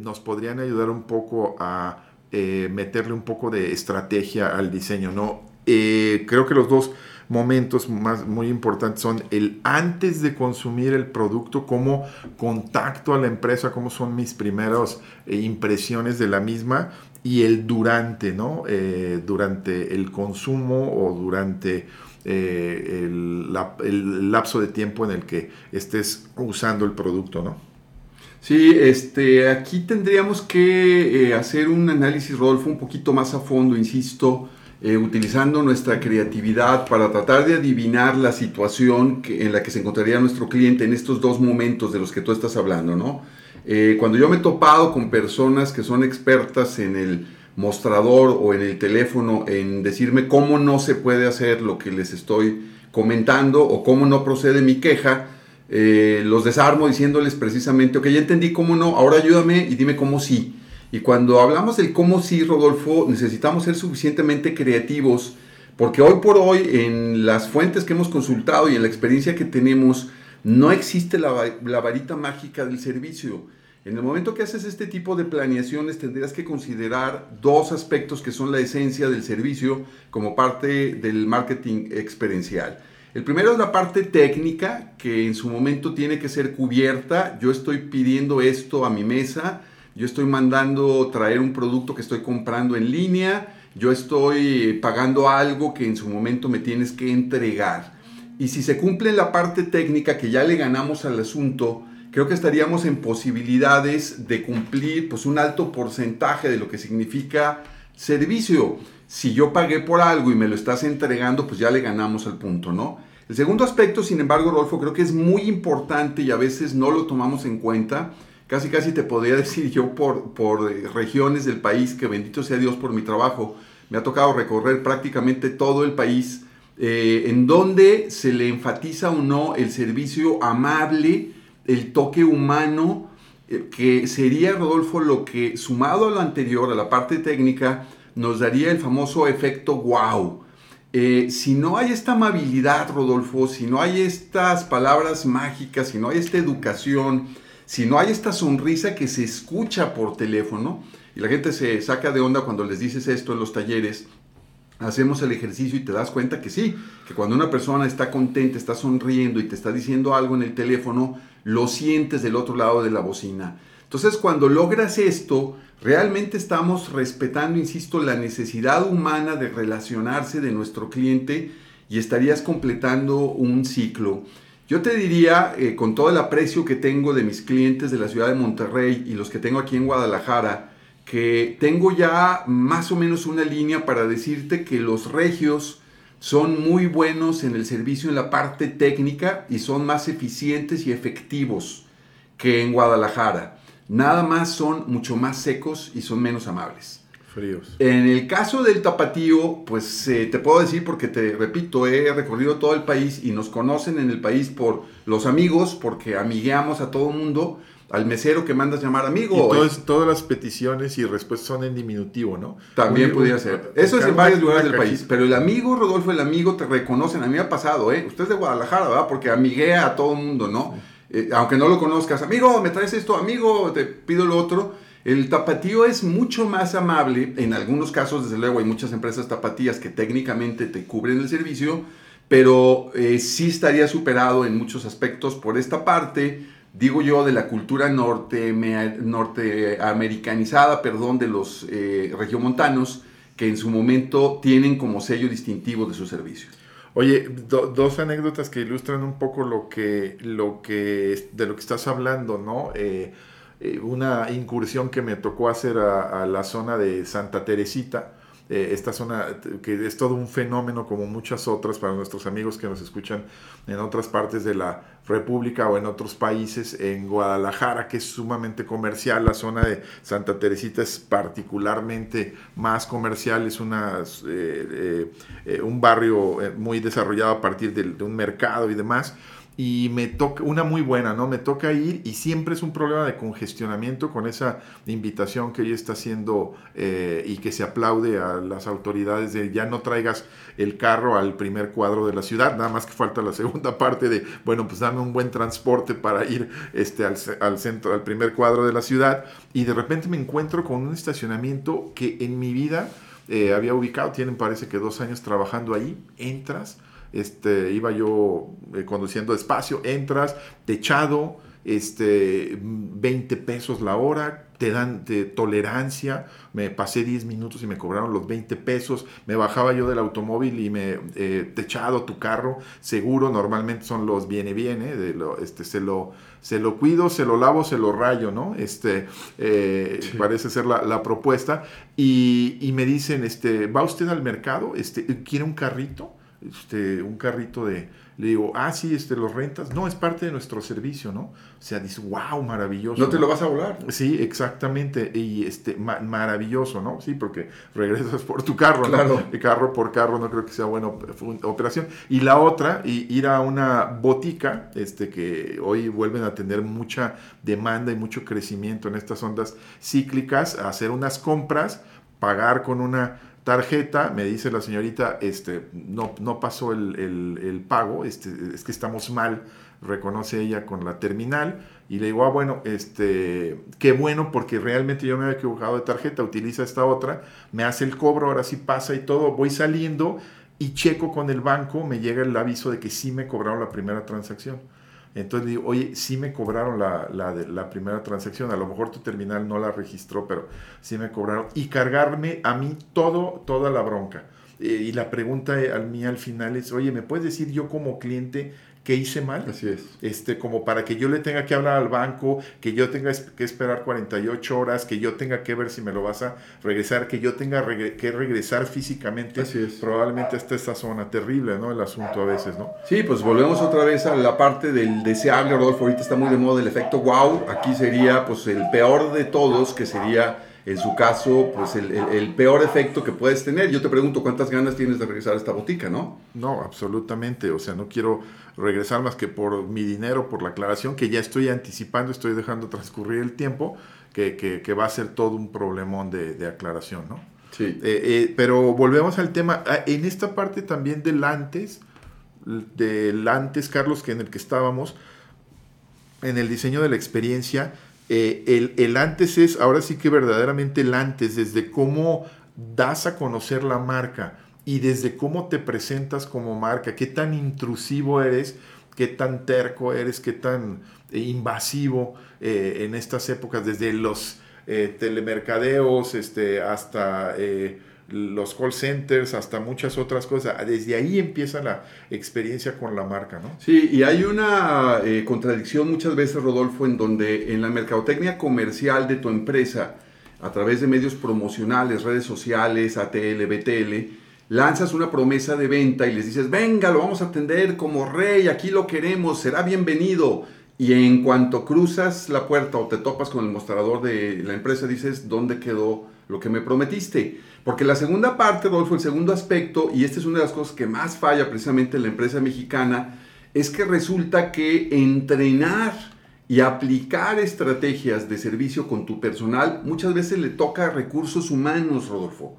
nos podrían ayudar un poco a meterle un poco de estrategia al diseño. ¿no? creo que los dos momentos más, muy importantes son el antes de consumir el producto, cómo contacto a la empresa, cómo son mis primeras eh, impresiones de la misma y el durante, ¿no? Eh, durante el consumo o durante eh, el, lapso de tiempo en el que estés usando el producto, ¿no? Sí, este, aquí tendríamos que hacer un análisis, Rodolfo, un poquito más a fondo, insisto, eh, utilizando nuestra creatividad para tratar de adivinar la situación en la que se encontraría nuestro cliente en estos dos momentos de los que tú estás hablando, ¿no? Eh, cuando yo me he topado con personas que son expertas en el mostrador o en el teléfono en decirme cómo no se puede hacer lo que les estoy comentando o cómo no procede mi queja, eh, los desarmo diciéndoles precisamente, ok, ya entendí cómo no, ahora ayúdame y dime cómo sí. Y cuando hablamos del cómo sí, Rodolfo, necesitamos ser suficientemente creativos, porque hoy por hoy en las fuentes que hemos consultado y en la experiencia que tenemos, no existe la, varita mágica del servicio. En el momento que haces este tipo de planeaciones tendrías que considerar dos aspectos que son la esencia del servicio como parte del marketing experiencial. El primero es la parte técnica, que en su momento tiene que ser cubierta. Yo estoy pidiendo esto a mi mesa, yo estoy mandando traer un producto que estoy comprando en línea, yo estoy pagando algo que en su momento me tienes que entregar. Y si se cumple la parte técnica que ya le ganamos al asunto, creo que estaríamos en posibilidades de cumplir pues un alto porcentaje de lo que significa servicio. Si yo pagué por algo y me lo estás entregando, pues ya le ganamos al punto, ¿no? El segundo aspecto, sin embargo, Rolfo, creo que es muy importante y a veces no lo tomamos en cuenta, casi casi te podría decir yo por, por eh, regiones del país, que bendito sea Dios por mi trabajo, me ha tocado recorrer prácticamente todo el país, eh, en donde se le enfatiza o no el servicio amable, el toque humano, eh, que sería, Rodolfo, lo que sumado a lo anterior, a la parte técnica, nos daría el famoso efecto wow. si no hay esta amabilidad, Rodolfo, si no hay estas palabras mágicas, si no hay esta educación, si no hay esta sonrisa que se escucha por teléfono, y la gente se saca de onda cuando les dices esto en los talleres, hacemos el ejercicio y te das cuenta que sí, que cuando una persona está contenta, está sonriendo y te está diciendo algo en el teléfono, lo sientes del otro lado de la bocina. Entonces, cuando logras esto, realmente estamos respetando, insisto, la necesidad humana de relacionarse de nuestro cliente y estarías completando un ciclo. Yo te diría, eh, con todo el aprecio que tengo de mis clientes de la ciudad de Monterrey y los que tengo aquí en Guadalajara, que tengo ya más o menos una línea para decirte que los regios son muy buenos en el servicio en la parte técnica y son más eficientes y efectivos que en Guadalajara. Nada más son mucho más secos y son menos amables. Fríos. En el caso del tapatío, pues eh, te puedo decir porque te repito, he recorrido todo el país y nos conocen en el país por los amigos, porque amigueamos a todo el mundo, al mesero que mandas llamar amigo. Y todas, todas las peticiones y respuestas son en diminutivo, ¿no? También pudiera ser. Eso es en varios lugares del país. Pero el amigo, Rodolfo, el amigo te reconocen. A mí me ha pasado, ¿eh? Usted es de Guadalajara, ¿verdad? Porque amiguea a todo el mundo, ¿no? Eh, aunque no lo conozcas. Amigo, me traes esto, amigo, te pido lo otro. El tapatío es mucho más amable. En algunos casos, desde luego, hay muchas empresas tapatías que técnicamente te cubren el servicio. Pero eh, sí estaría superado en muchos aspectos por esta parte digo yo, de la cultura norte, norteamericanizada, perdón, de los eh, regiomontanos, que en su momento tienen como sello distintivo de sus servicios. Oye, do- dos anécdotas que ilustran un poco lo que, lo que, de lo que estás hablando, ¿no? Eh, eh, una incursión que me tocó hacer a la zona de Santa Teresita, eh, esta zona eh, que es todo un fenómeno como muchas otras para nuestros amigos que nos escuchan en otras partes de la República o en otros países, en Guadalajara, que es sumamente comercial, la zona de Santa Teresita es particularmente más comercial, es una, eh, un barrio muy desarrollado a partir de, de un mercado y demás. Y me toca, una muy buena, ¿no? Me toca ir y siempre es un problema de congestionamiento con esa invitación que ella está haciendo eh, y que se aplaude a las autoridades de ya no traigas el carro al primer cuadro de la ciudad, nada más que falta la segunda parte de, bueno, pues dame un buen transporte para ir este, al centro, al primer cuadro de la ciudad. Y de repente me encuentro con un estacionamiento que en mi vida eh, había ubicado, tienen parece que dos años trabajando ahí, entras, este, iba yo eh, conduciendo despacio, entras, techado, este, 20 pesos la hora, te dan de tolerancia, me pasé 10 minutos y me cobraron los 20 pesos, me bajaba yo del automóvil y me eh, techado tu carro, seguro, normalmente son los viene viene, de lo, este, se lo, se lo cuido, se lo lavo, se lo rayo, ¿no? Este, eh, parece ser la, la propuesta, y, y me dicen, este, ¿va usted al mercado? Este, ¿quiere un carrito? Este, un carrito de, le digo, ah, sí, este, los rentas, no, es parte de nuestro servicio, ¿no? O sea, dice, wow, maravilloso. No te lo vas a volar. Sí, exactamente, y este, ma- maravilloso, ¿no? Sí, porque regresas por tu carro, ¿no? Claro. De carro por carro, no creo que sea buena operación. Y la otra, y, ir a una botica, este, que hoy vuelven a tener mucha demanda y mucho crecimiento en estas ondas cíclicas, a hacer unas compras, pagar con una tarjeta, me dice la señorita, este, no, no pasó el, el- pago, este, es que estamos mal, reconoce ella con la terminal, y le digo, ah, bueno, este, qué bueno, porque realmente yo me había equivocado de tarjeta, utiliza esta otra, me hace el cobro, ahora sí pasa y todo, voy saliendo y checo con el banco, me llega el aviso de que sí me cobraron la primera transacción. Entonces digo, oye, sí me cobraron la, la, primera transacción, a lo mejor tu terminal no la registró, pero sí me cobraron. Y cargarme a mí todo, toda la bronca. Eh, y la pregunta al mí al final es, oye, ¿me puedes decir yo como cliente qué hice mal? Así es. este, como para que yo le tenga que hablar al banco, que yo tenga que esperar 48 horas, que yo tenga que ver si me lo vas a regresar, que yo tenga regre- que regresar físicamente, Así es. probablemente hasta esta zona terrible, ¿no? El asunto a veces, ¿no? Sí, pues volvemos otra vez a la parte del deseable, Rodolfo. Ahorita está muy de moda el efecto wow. Aquí sería pues el peor de todos, que sería en su caso pues el, el- el peor efecto que puedes tener. Yo te pregunto cuántas ganas tienes de regresar a esta botica, ¿no? No, absolutamente, o sea, no quiero regresar más que por mi dinero, por la aclaración, que ya estoy anticipando, estoy dejando transcurrir el tiempo, que, que- que va a ser todo un problemón de, de aclaración, ¿no? Sí. Eh, eh, pero volvemos al tema. Ah, En esta parte también del antes, del antes, Carlos, que en el que estábamos, en el diseño de la experiencia, eh, el, el antes es ahora sí que verdaderamente el antes, desde cómo das a conocer la marca y desde cómo te presentas como marca, qué tan intrusivo eres, qué tan terco eres, qué tan eh, invasivo eh, en estas épocas, desde los telemercadeos este, hasta los call centers, hasta muchas otras cosas. Desde ahí empieza la experiencia con la marca, ¿no? Sí, y hay una eh, contradicción muchas veces, Rodolfo, en donde en la mercadotecnia comercial de tu empresa, a través de medios promocionales, redes sociales, ATL, BTL, lanzas una promesa de venta y les dices, venga, lo vamos a atender como rey, aquí lo queremos, será bienvenido. Y en cuanto cruzas la puerta o te topas con el mostrador de la empresa, dices, ¿dónde quedó lo que me prometiste. Porque la segunda parte, Rodolfo, el segundo aspecto, y esta es una de las cosas que más falla precisamente en la empresa mexicana, es que resulta que entrenar y aplicar estrategias de servicio con tu personal muchas veces le toca recursos humanos, Rodolfo.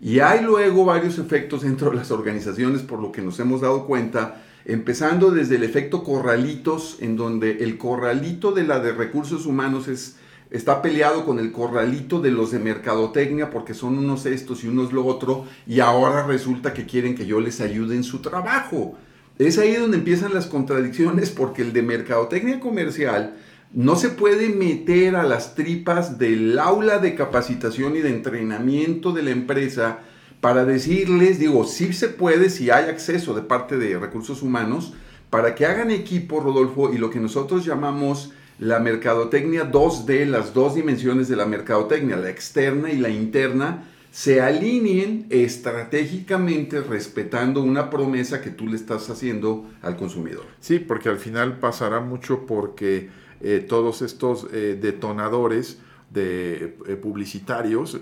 Y hay luego varios efectos dentro de las organizaciones por lo que nos hemos dado cuenta, empezando desde el efecto corralitos, en donde el corralito de la de recursos humanos es, está peleado con el corralito de los de mercadotecnia porque son unos estos y unos lo otro, y ahora resulta que quieren que yo les ayude en su trabajo. Es ahí donde empiezan las contradicciones porque el de mercadotecnia comercial no se puede meter a las tripas del aula de capacitación y de entrenamiento de la empresa para decirles, digo, sí se puede si hay acceso de parte de recursos humanos para que hagan equipo, Rodolfo, y lo que nosotros llamamos la mercadotecnia 2D, las dos dimensiones de la mercadotecnia, la externa y la interna, se alineen estratégicamente respetando una promesa que tú le estás haciendo al consumidor. Sí, porque al final pasará mucho porque eh, todos estos eh, detonadores de eh, publicitarios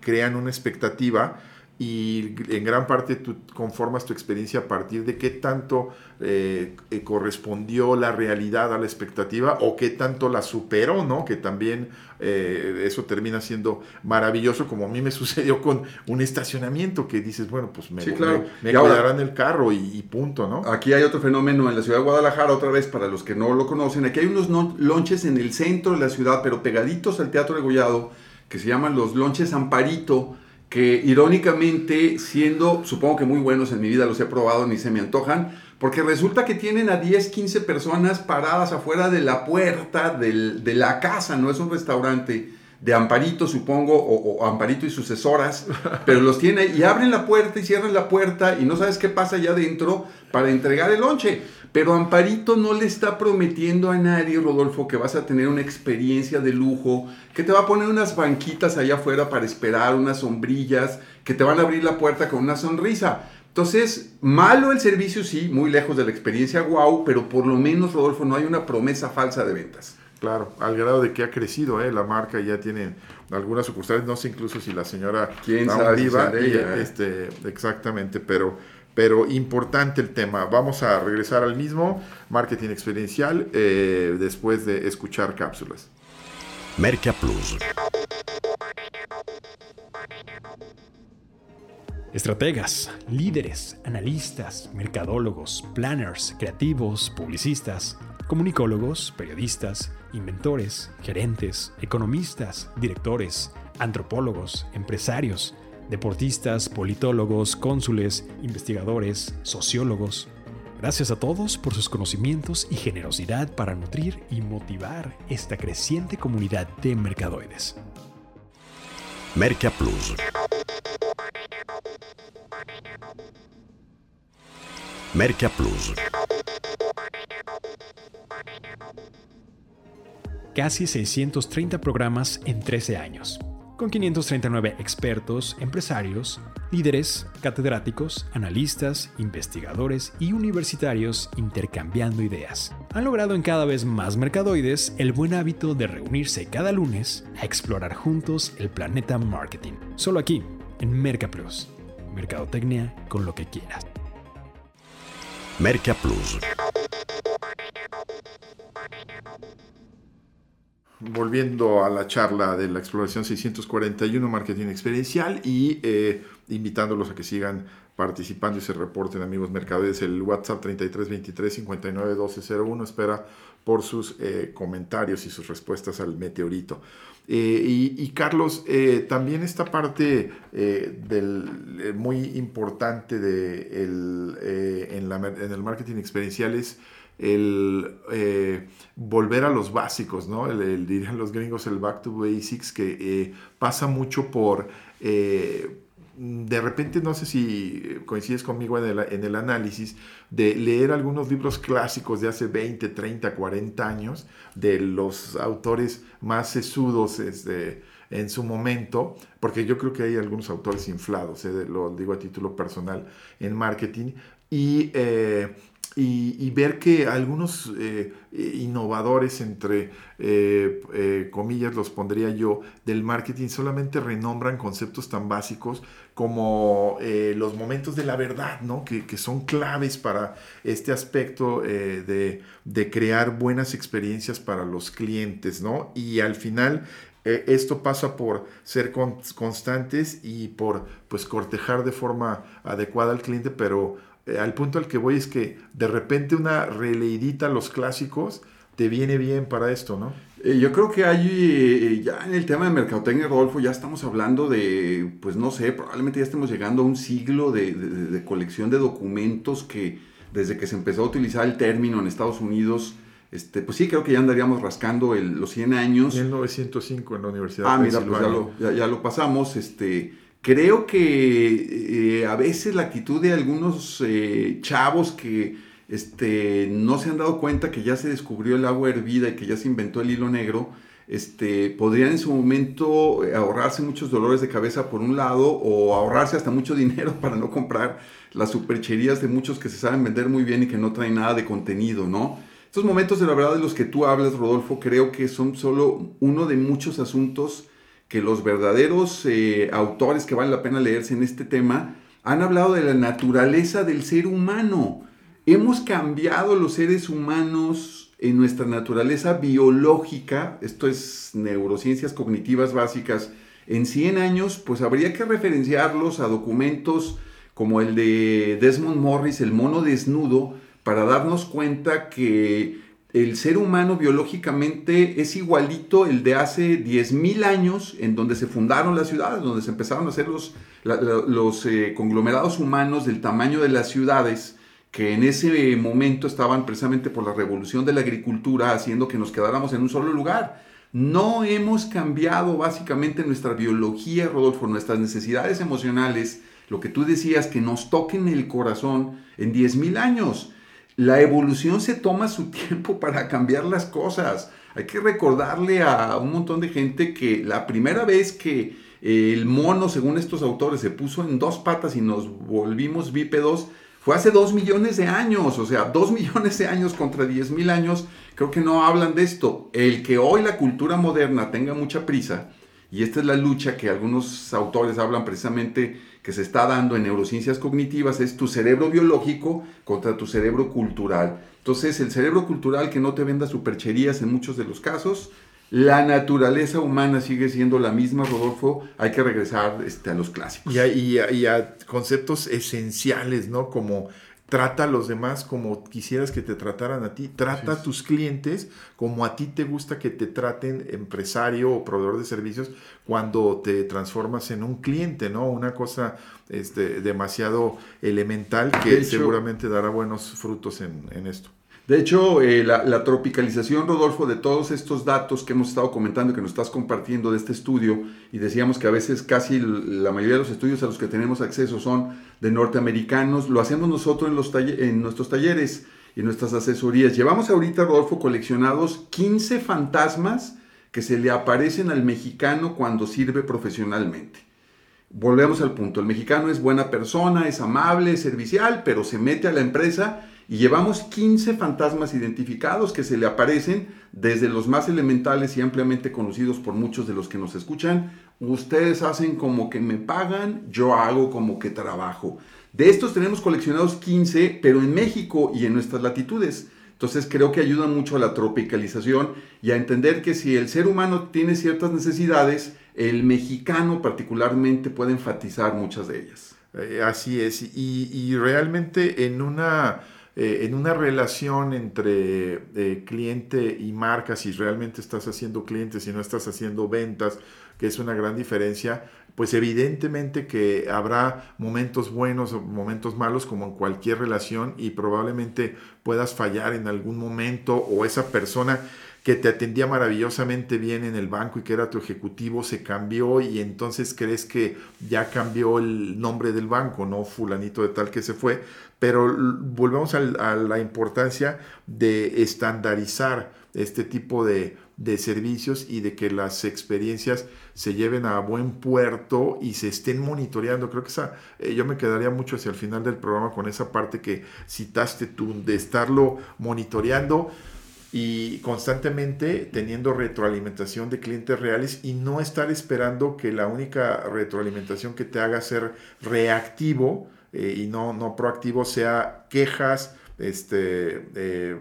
crean una expectativa y en gran parte tú conformas tu experiencia a partir de qué tanto eh, eh, correspondió la realidad a la expectativa o qué tanto la superó, ¿no? Que también eh, eso termina siendo maravilloso, como a mí me sucedió con un estacionamiento que dices, bueno, pues me, me, cuidarán el carro y, punto, ¿no? Aquí hay otro fenómeno en la ciudad de Guadalajara, otra vez para los que no lo conocen, aquí hay unos lonches en el centro de la ciudad, pero pegaditos al Teatro de Gollado, que se llaman los lonches Amparito, que irónicamente, siendo, supongo que muy buenos en mi vida, los he probado, ni se me antojan, porque resulta que tienen a 10, 15 personas paradas afuera de la puerta de la casa, no es un restaurante de Amparito, supongo, o, Amparito y sucesoras, pero los tiene y abren la puerta y cierran la puerta y no sabes qué pasa allá adentro para entregar el lonche. Pero Amparito no le está prometiendo a nadie, Rodolfo, que vas a tener una experiencia de lujo, que te va a poner unas banquitas allá afuera para esperar, unas sombrillas, que te van a abrir la puerta con una sonrisa. Entonces, malo el servicio, sí, muy lejos de la experiencia wow, pero por lo menos, Rodolfo, no hay una promesa falsa de ventas. Claro, al grado de que ha crecido ¿eh? la marca, ya tiene algunas sucursales, no sé incluso si la señora ¿Quién sabe viva, ella, ¿eh? este, exactamente, pero pero importante el tema. Vamos a regresar al mismo, marketing experiencial, eh, después de escuchar cápsulas. Merca Plus. Estrategas, líderes, analistas, mercadólogos, planners, creativos, publicistas, comunicólogos, periodistas, inventores, gerentes, economistas, directores, antropólogos, empresarios, deportistas, politólogos, cónsules, investigadores, sociólogos. Gracias a todos por sus conocimientos y generosidad para nutrir y motivar esta creciente comunidad de mercadoides. Merca Plus. Merca Plus. Casi 630 programas en 13 años con 539 expertos, empresarios, líderes, catedráticos, analistas, investigadores y universitarios intercambiando ideas. Han logrado en cada vez más mercadoides el buen hábito de reunirse cada lunes a explorar juntos el planeta marketing. Solo aquí, en MercaPlus. Mercadotecnia con lo que quieras. MercaPlus. Volviendo a la charla de la exploración 641 marketing experiencial y eh, invitándolos a que sigan participando y se reporten amigos mercaderes. El WhatsApp 3323 59 1201 espera por sus eh, comentarios y sus respuestas al meteorito. Eh, y, Carlos también esta parte del, muy importante de el, en, en el marketing experiencial es el eh, volver a los básicos, ¿no? El, dirían los gringos el back to basics, que eh, pasa mucho por, eh, de repente, no sé si coincides conmigo en el, en el, análisis, de leer algunos libros clásicos de hace 20, 30, 40 años, de los autores más sesudos este, en su momento, porque yo creo que hay algunos autores inflados, lo digo a título personal, en marketing, y y, ver que algunos eh, innovadores, entre eh, eh, comillas los pondría yo, del marketing solamente renombran conceptos tan básicos como los momentos de la verdad, ¿no? que, que son claves para este aspecto de, de, crear buenas experiencias para los clientes. ¿no? Y al final esto pasa por ser constantes y por pues cortejar de forma adecuada al cliente, pero eh, al punto al que voy es que de repente una releidita a los clásicos te viene bien para esto, ¿no? Eh, yo creo que hay, eh, ya en el tema de mercadotecnia, Rodolfo, ya estamos hablando de, pues no sé, probablemente ya estemos llegando a un siglo de, colección de documentos que desde que se empezó a utilizar el término en Estados Unidos, este, pues sí, creo que ya andaríamos rascando los 100 años. 1905 en la Universidad ah, mira, pues ya lo, ya lo pasamos, este creo que eh, a veces la actitud de algunos eh, chavos que este, no se han dado cuenta que ya se descubrió el agua hervida y que ya se inventó el hilo negro, este, podrían en su momento ahorrarse muchos dolores de cabeza por un lado o ahorrarse hasta mucho dinero para no comprar las supercherías de muchos que se saben vender muy bien y que no traen nada de contenido, ¿no? Estos momentos de la verdad de los que tú hablas, Rodolfo, creo que son solo uno de muchos asuntos que los verdaderos eh, autores que vale la pena leerse en este tema han hablado de la naturaleza del ser humano. Hemos cambiado los seres humanos en nuestra naturaleza biológica, esto es neurociencias cognitivas básicas, en 100 años, pues habría que referenciarlos a documentos como el de Desmond Morris, El mono desnudo, para darnos cuenta que el ser humano biológicamente es igualito el de hace 10.000 años, en donde se fundaron las ciudades, donde se empezaron a hacer los, eh, conglomerados humanos del tamaño de las ciudades, que en ese momento estaban precisamente por la revolución de la agricultura haciendo que nos quedáramos en un solo lugar. No hemos cambiado básicamente nuestra biología, Rodolfo, nuestras necesidades emocionales, lo que tú decías, que nos toquen el corazón en 10.000 años. La evolución se toma su tiempo para cambiar las cosas. Hay que recordarle a un montón de gente que la primera vez que el mono, según estos autores, se puso en dos patas y nos volvimos bípedos, fue hace dos millones de años. O sea, dos millones de años contra diez mil años, creo que no hablan de esto. El que hoy la cultura moderna tenga mucha prisa, y esta es la lucha que algunos autores hablan precisamente que se está dando en neurociencias cognitivas es tu cerebro biológico contra tu cerebro cultural. Entonces, el cerebro cultural que no te venda supercherías en muchos de los casos, la naturaleza humana sigue siendo la misma, Rodolfo, hay que regresar este, a los clásicos. Y a, y a, conceptos esenciales, ¿no? Como Trata a los demás como quisieras que te trataran a ti. Trata a tus clientes como a ti te gusta que te traten empresario o proveedor de servicios cuando te transformas en un cliente, ¿no? Una cosa este, demasiado elemental que seguramente dará buenos frutos en esto. De hecho, eh, la, tropicalización, Rodolfo, de todos estos datos que hemos estado comentando, que nos estás compartiendo de este estudio, y decíamos que a veces casi la mayoría de los estudios a los que tenemos acceso son de norteamericanos, lo hacemos nosotros en, los en nuestros talleres y nuestras asesorías. Llevamos ahorita, Rodolfo, coleccionados 15 fantasmas que se le aparecen al mexicano cuando sirve profesionalmente. Volvemos al punto, el mexicano es buena persona, es amable, es servicial, pero se mete a la empresa y llevamos 15 fantasmas identificados que se le aparecen desde los más elementales y ampliamente conocidos por muchos de los que nos escuchan. Ustedes hacen como que me pagan, yo hago como que trabajo. De estos tenemos coleccionados 15, pero en México y en nuestras latitudes. Entonces creo que ayuda mucho a la tropicalización y a entender que si el ser humano tiene ciertas necesidades, el mexicano particularmente puede enfatizar muchas de ellas. Eh, así es, y, y realmente en una eh, en una relación entre eh, cliente y marca, si realmente estás haciendo clientes y no estás haciendo ventas, que es una gran diferencia, pues evidentemente que habrá momentos buenos o momentos malos como en cualquier relación y probablemente puedas fallar en algún momento o esa persona que te atendía maravillosamente bien en el banco y que era tu ejecutivo se cambió y entonces crees que ya cambió el nombre del banco, no fulanito de tal que se fue, pero volvemos a, la importancia de estandarizar este tipo de, servicios y de que las experiencias se lleven a buen puerto y se estén monitoreando. Creo que esa, eh, yo me quedaría mucho hacia el final del programa con esa parte que citaste tú, de estarlo monitoreando y constantemente teniendo retroalimentación de clientes reales y no estar esperando que la única retroalimentación que te haga ser reactivo eh, y no, no proactivo sea quejas, este, eh,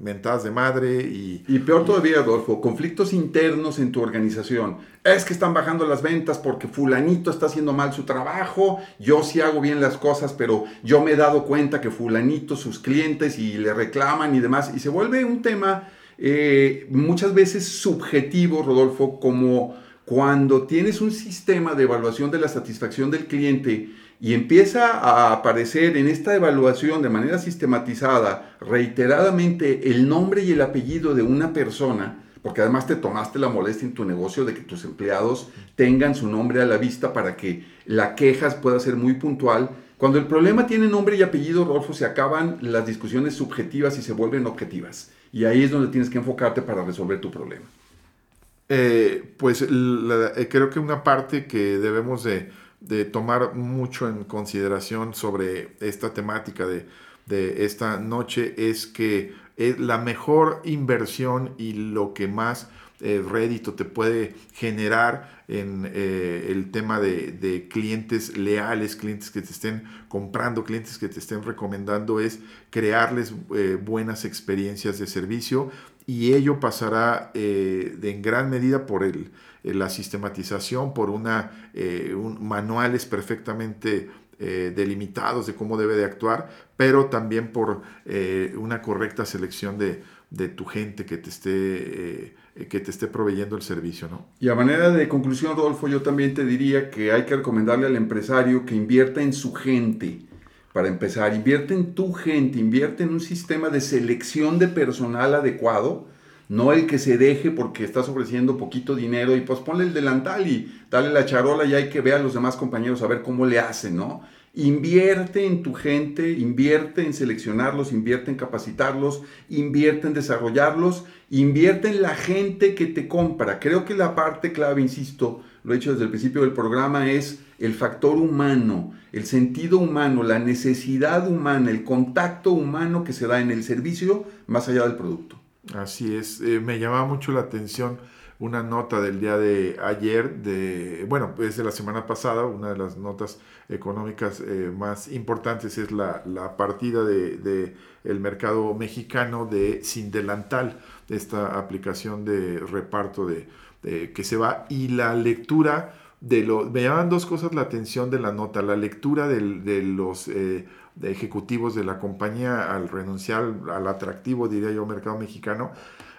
mentadas de madre y... Y peor todavía, Adolfo, conflictos internos en tu organización. Es que están bajando las ventas porque fulanito está haciendo mal su trabajo, yo sí hago bien las cosas, pero yo me he dado cuenta que fulanito, sus clientes y le reclaman y demás, y se vuelve un tema eh, muchas veces subjetivo, Rodolfo, como cuando tienes un sistema de evaluación de la satisfacción del cliente, y empieza a aparecer en esta evaluación de manera sistematizada, reiteradamente, el nombre y el apellido de una persona, porque además te tomaste la molestia en tu negocio de que tus empleados tengan su nombre a la vista para que la quejas pueda ser muy puntual. Cuando el problema tiene nombre y apellido, Rodolfo, se acaban las discusiones subjetivas y se vuelven objetivas. Y ahí es donde tienes que enfocarte para resolver tu problema. Eh, pues eh, creo que una parte que debemos de de tomar mucho en consideración sobre esta temática de, esta noche es que es la mejor inversión y lo que más eh, rédito te puede generar en eh, el tema de, clientes leales, clientes que te estén comprando, clientes que te estén recomendando, es crearles eh, buenas experiencias de servicio y ello pasará en gran medida por el, eh, la sistematización por una, eh, manuales perfectamente eh, delimitados de cómo debe de actuar, pero también por una correcta selección de, tu gente que te esté que te esté proveyendo el servicio, ¿no? Y a manera de conclusión, Rodolfo, yo también te diría que hay que recomendarle al empresario que invierta en su gente. Para empezar, invierte en tu gente, invierte en un sistema de selección de personal adecuado no el que se deje porque estás ofreciendo poquito dinero y pues ponle el delantal y dale la charola y hay que ver a los demás compañeros a ver cómo le hacen, ¿no? Invierte en tu gente, invierte en seleccionarlos, invierte en capacitarlos, invierte en desarrollarlos, invierte en la gente que te compra. Creo que la parte clave, insisto, lo he dicho desde el principio del programa, es el factor humano, el sentido humano, la necesidad humana, el contacto humano que se da en el servicio más allá del producto. Así es, eh, me llamaba mucho la atención una nota del día de ayer, de, bueno, es de la semana pasada, una de las notas económicas eh, más importantes es la, partida de, el mercado mexicano de Sin Delantal, esta aplicación de reparto de, que se va, y la lectura de lo, me llaman dos cosas la atención de la nota, la lectura de los... Eh, ejecutivos de la compañía al renunciar al atractivo, diría yo, mercado mexicano,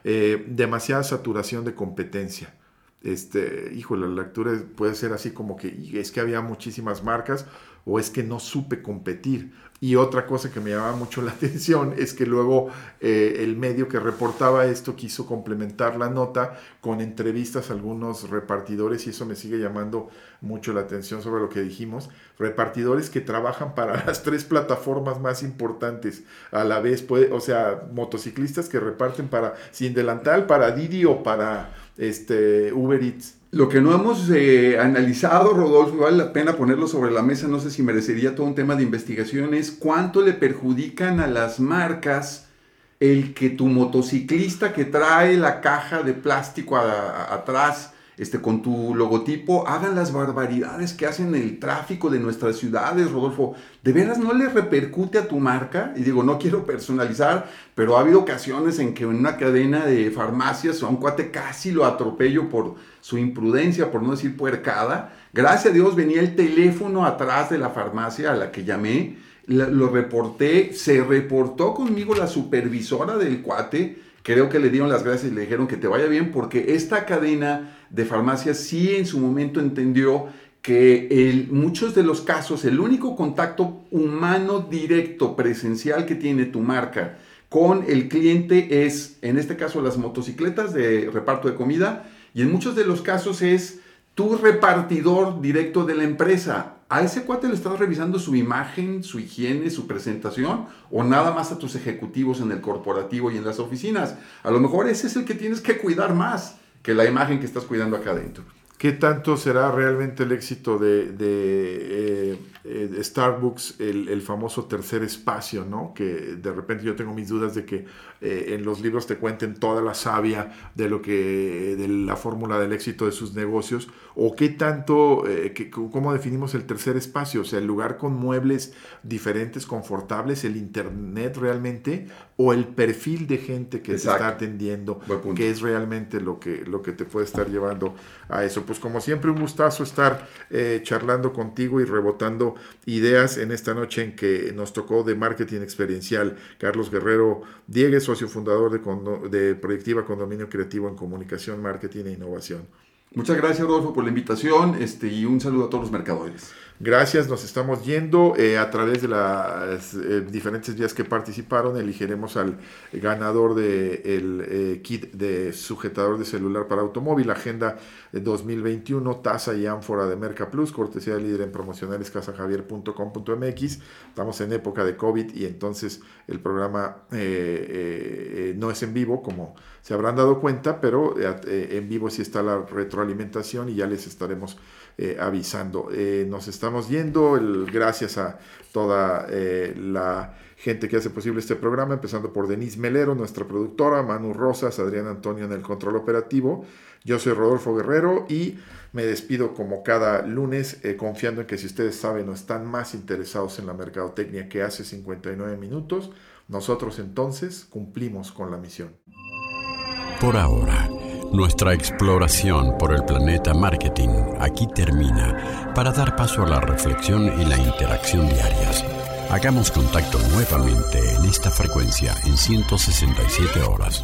eh, demasiada saturación de competencia. Este, hijo, la lectura puede ser así como que es que había muchísimas marcas o es que no supe competir. Y otra cosa que me llamaba mucho la atención es que luego eh, el medio que reportaba esto quiso complementar la nota con entrevistas a algunos repartidores y eso me sigue llamando mucho la atención sobre lo que dijimos. Repartidores que trabajan para las tres plataformas más importantes a la vez, puede, o sea, motociclistas que reparten para Sin Delantal, para Didi o para este, Uber Eats. Lo que no hemos eh, analizado, Rodolfo, vale la pena ponerlo sobre la mesa, no sé si merecería todo un tema de investigación, es cuánto le perjudican a las marcas el que tu motociclista que trae la caja de plástico atrás este, con tu logotipo, hagan las barbaridades que hacen en el tráfico de nuestras ciudades, Rodolfo. ¿De veras no le repercute a tu marca? Y digo, no quiero personalizar, pero ha habido ocasiones en que en una cadena de farmacias a un cuate casi lo atropello por su imprudencia, por no decir puercada. Gracias a Dios venía el teléfono atrás de la farmacia a la que llamé, lo reporté, se reportó conmigo la supervisora del cuate, creo que le dieron las gracias y le dijeron que te vaya bien porque esta cadena de farmacias sí en su momento entendió que en muchos de los casos el único contacto humano directo, presencial que tiene tu marca con el cliente es, en este caso, las motocicletas de reparto de comida y en muchos de los casos es tu repartidor directo de la empresa. ¿A ese cuate le estás revisando su imagen, su higiene, su presentación o nada más a tus ejecutivos en el corporativo y en las oficinas? A lo mejor ese es el que tienes que cuidar más que la imagen que estás cuidando acá adentro. ¿Qué tanto será realmente el éxito de, eh, eh, Starbucks, el, famoso tercer espacio, ¿no? Que de repente yo tengo mis dudas de que eh, en los libros te cuenten toda la savia de lo que, de la fórmula del éxito de sus negocios, o qué tanto, que, cómo definimos el tercer espacio, o sea, el lugar con muebles diferentes, confortables, el internet realmente, o el perfil de gente que te está atendiendo, que es realmente lo que, lo que te puede estar llevando a eso pues como siempre un gustazo estar eh, charlando contigo y rebotando ideas en esta noche en que nos tocó de marketing experiencial. Carlos Guerrero Diegues, socio fundador de, de Proyectiva Condominio Creativo en Comunicación, Marketing e Innovación. Muchas gracias, Rodolfo, por la invitación este, y un saludo a todos los mercadores. Gracias, nos estamos yendo eh, a través de las eh, diferentes días que participaron. Elegiremos al ganador del de eh, kit de sujetador de celular para automóvil, Agenda 2021, tasa y ánfora de Merca Plus, cortesía de líder en promocionales casajavier.com.mx. Estamos en época de COVID y entonces el programa no es en vivo, como se habrán dado cuenta, pero en vivo sí está la retroalimentación y ya les estaremos eh, avisando. Eh, nos estamos yendo, gracias a toda eh, la gente que hace posible este programa, empezando por Denise Melero, nuestra productora, Manu Rosas, Adrián Antonio en el control operativo. Yo soy Rodolfo Guerrero y me despido como cada lunes, confiando en que si ustedes saben o están más interesados en la mercadotecnia que hace 59 minutos, nosotros entonces cumplimos con la misión. Por ahora nuestra exploración por el planeta marketing aquí termina para dar paso a la reflexión y la interacción diarias. Hagamos contacto nuevamente en esta frecuencia en 167 horas.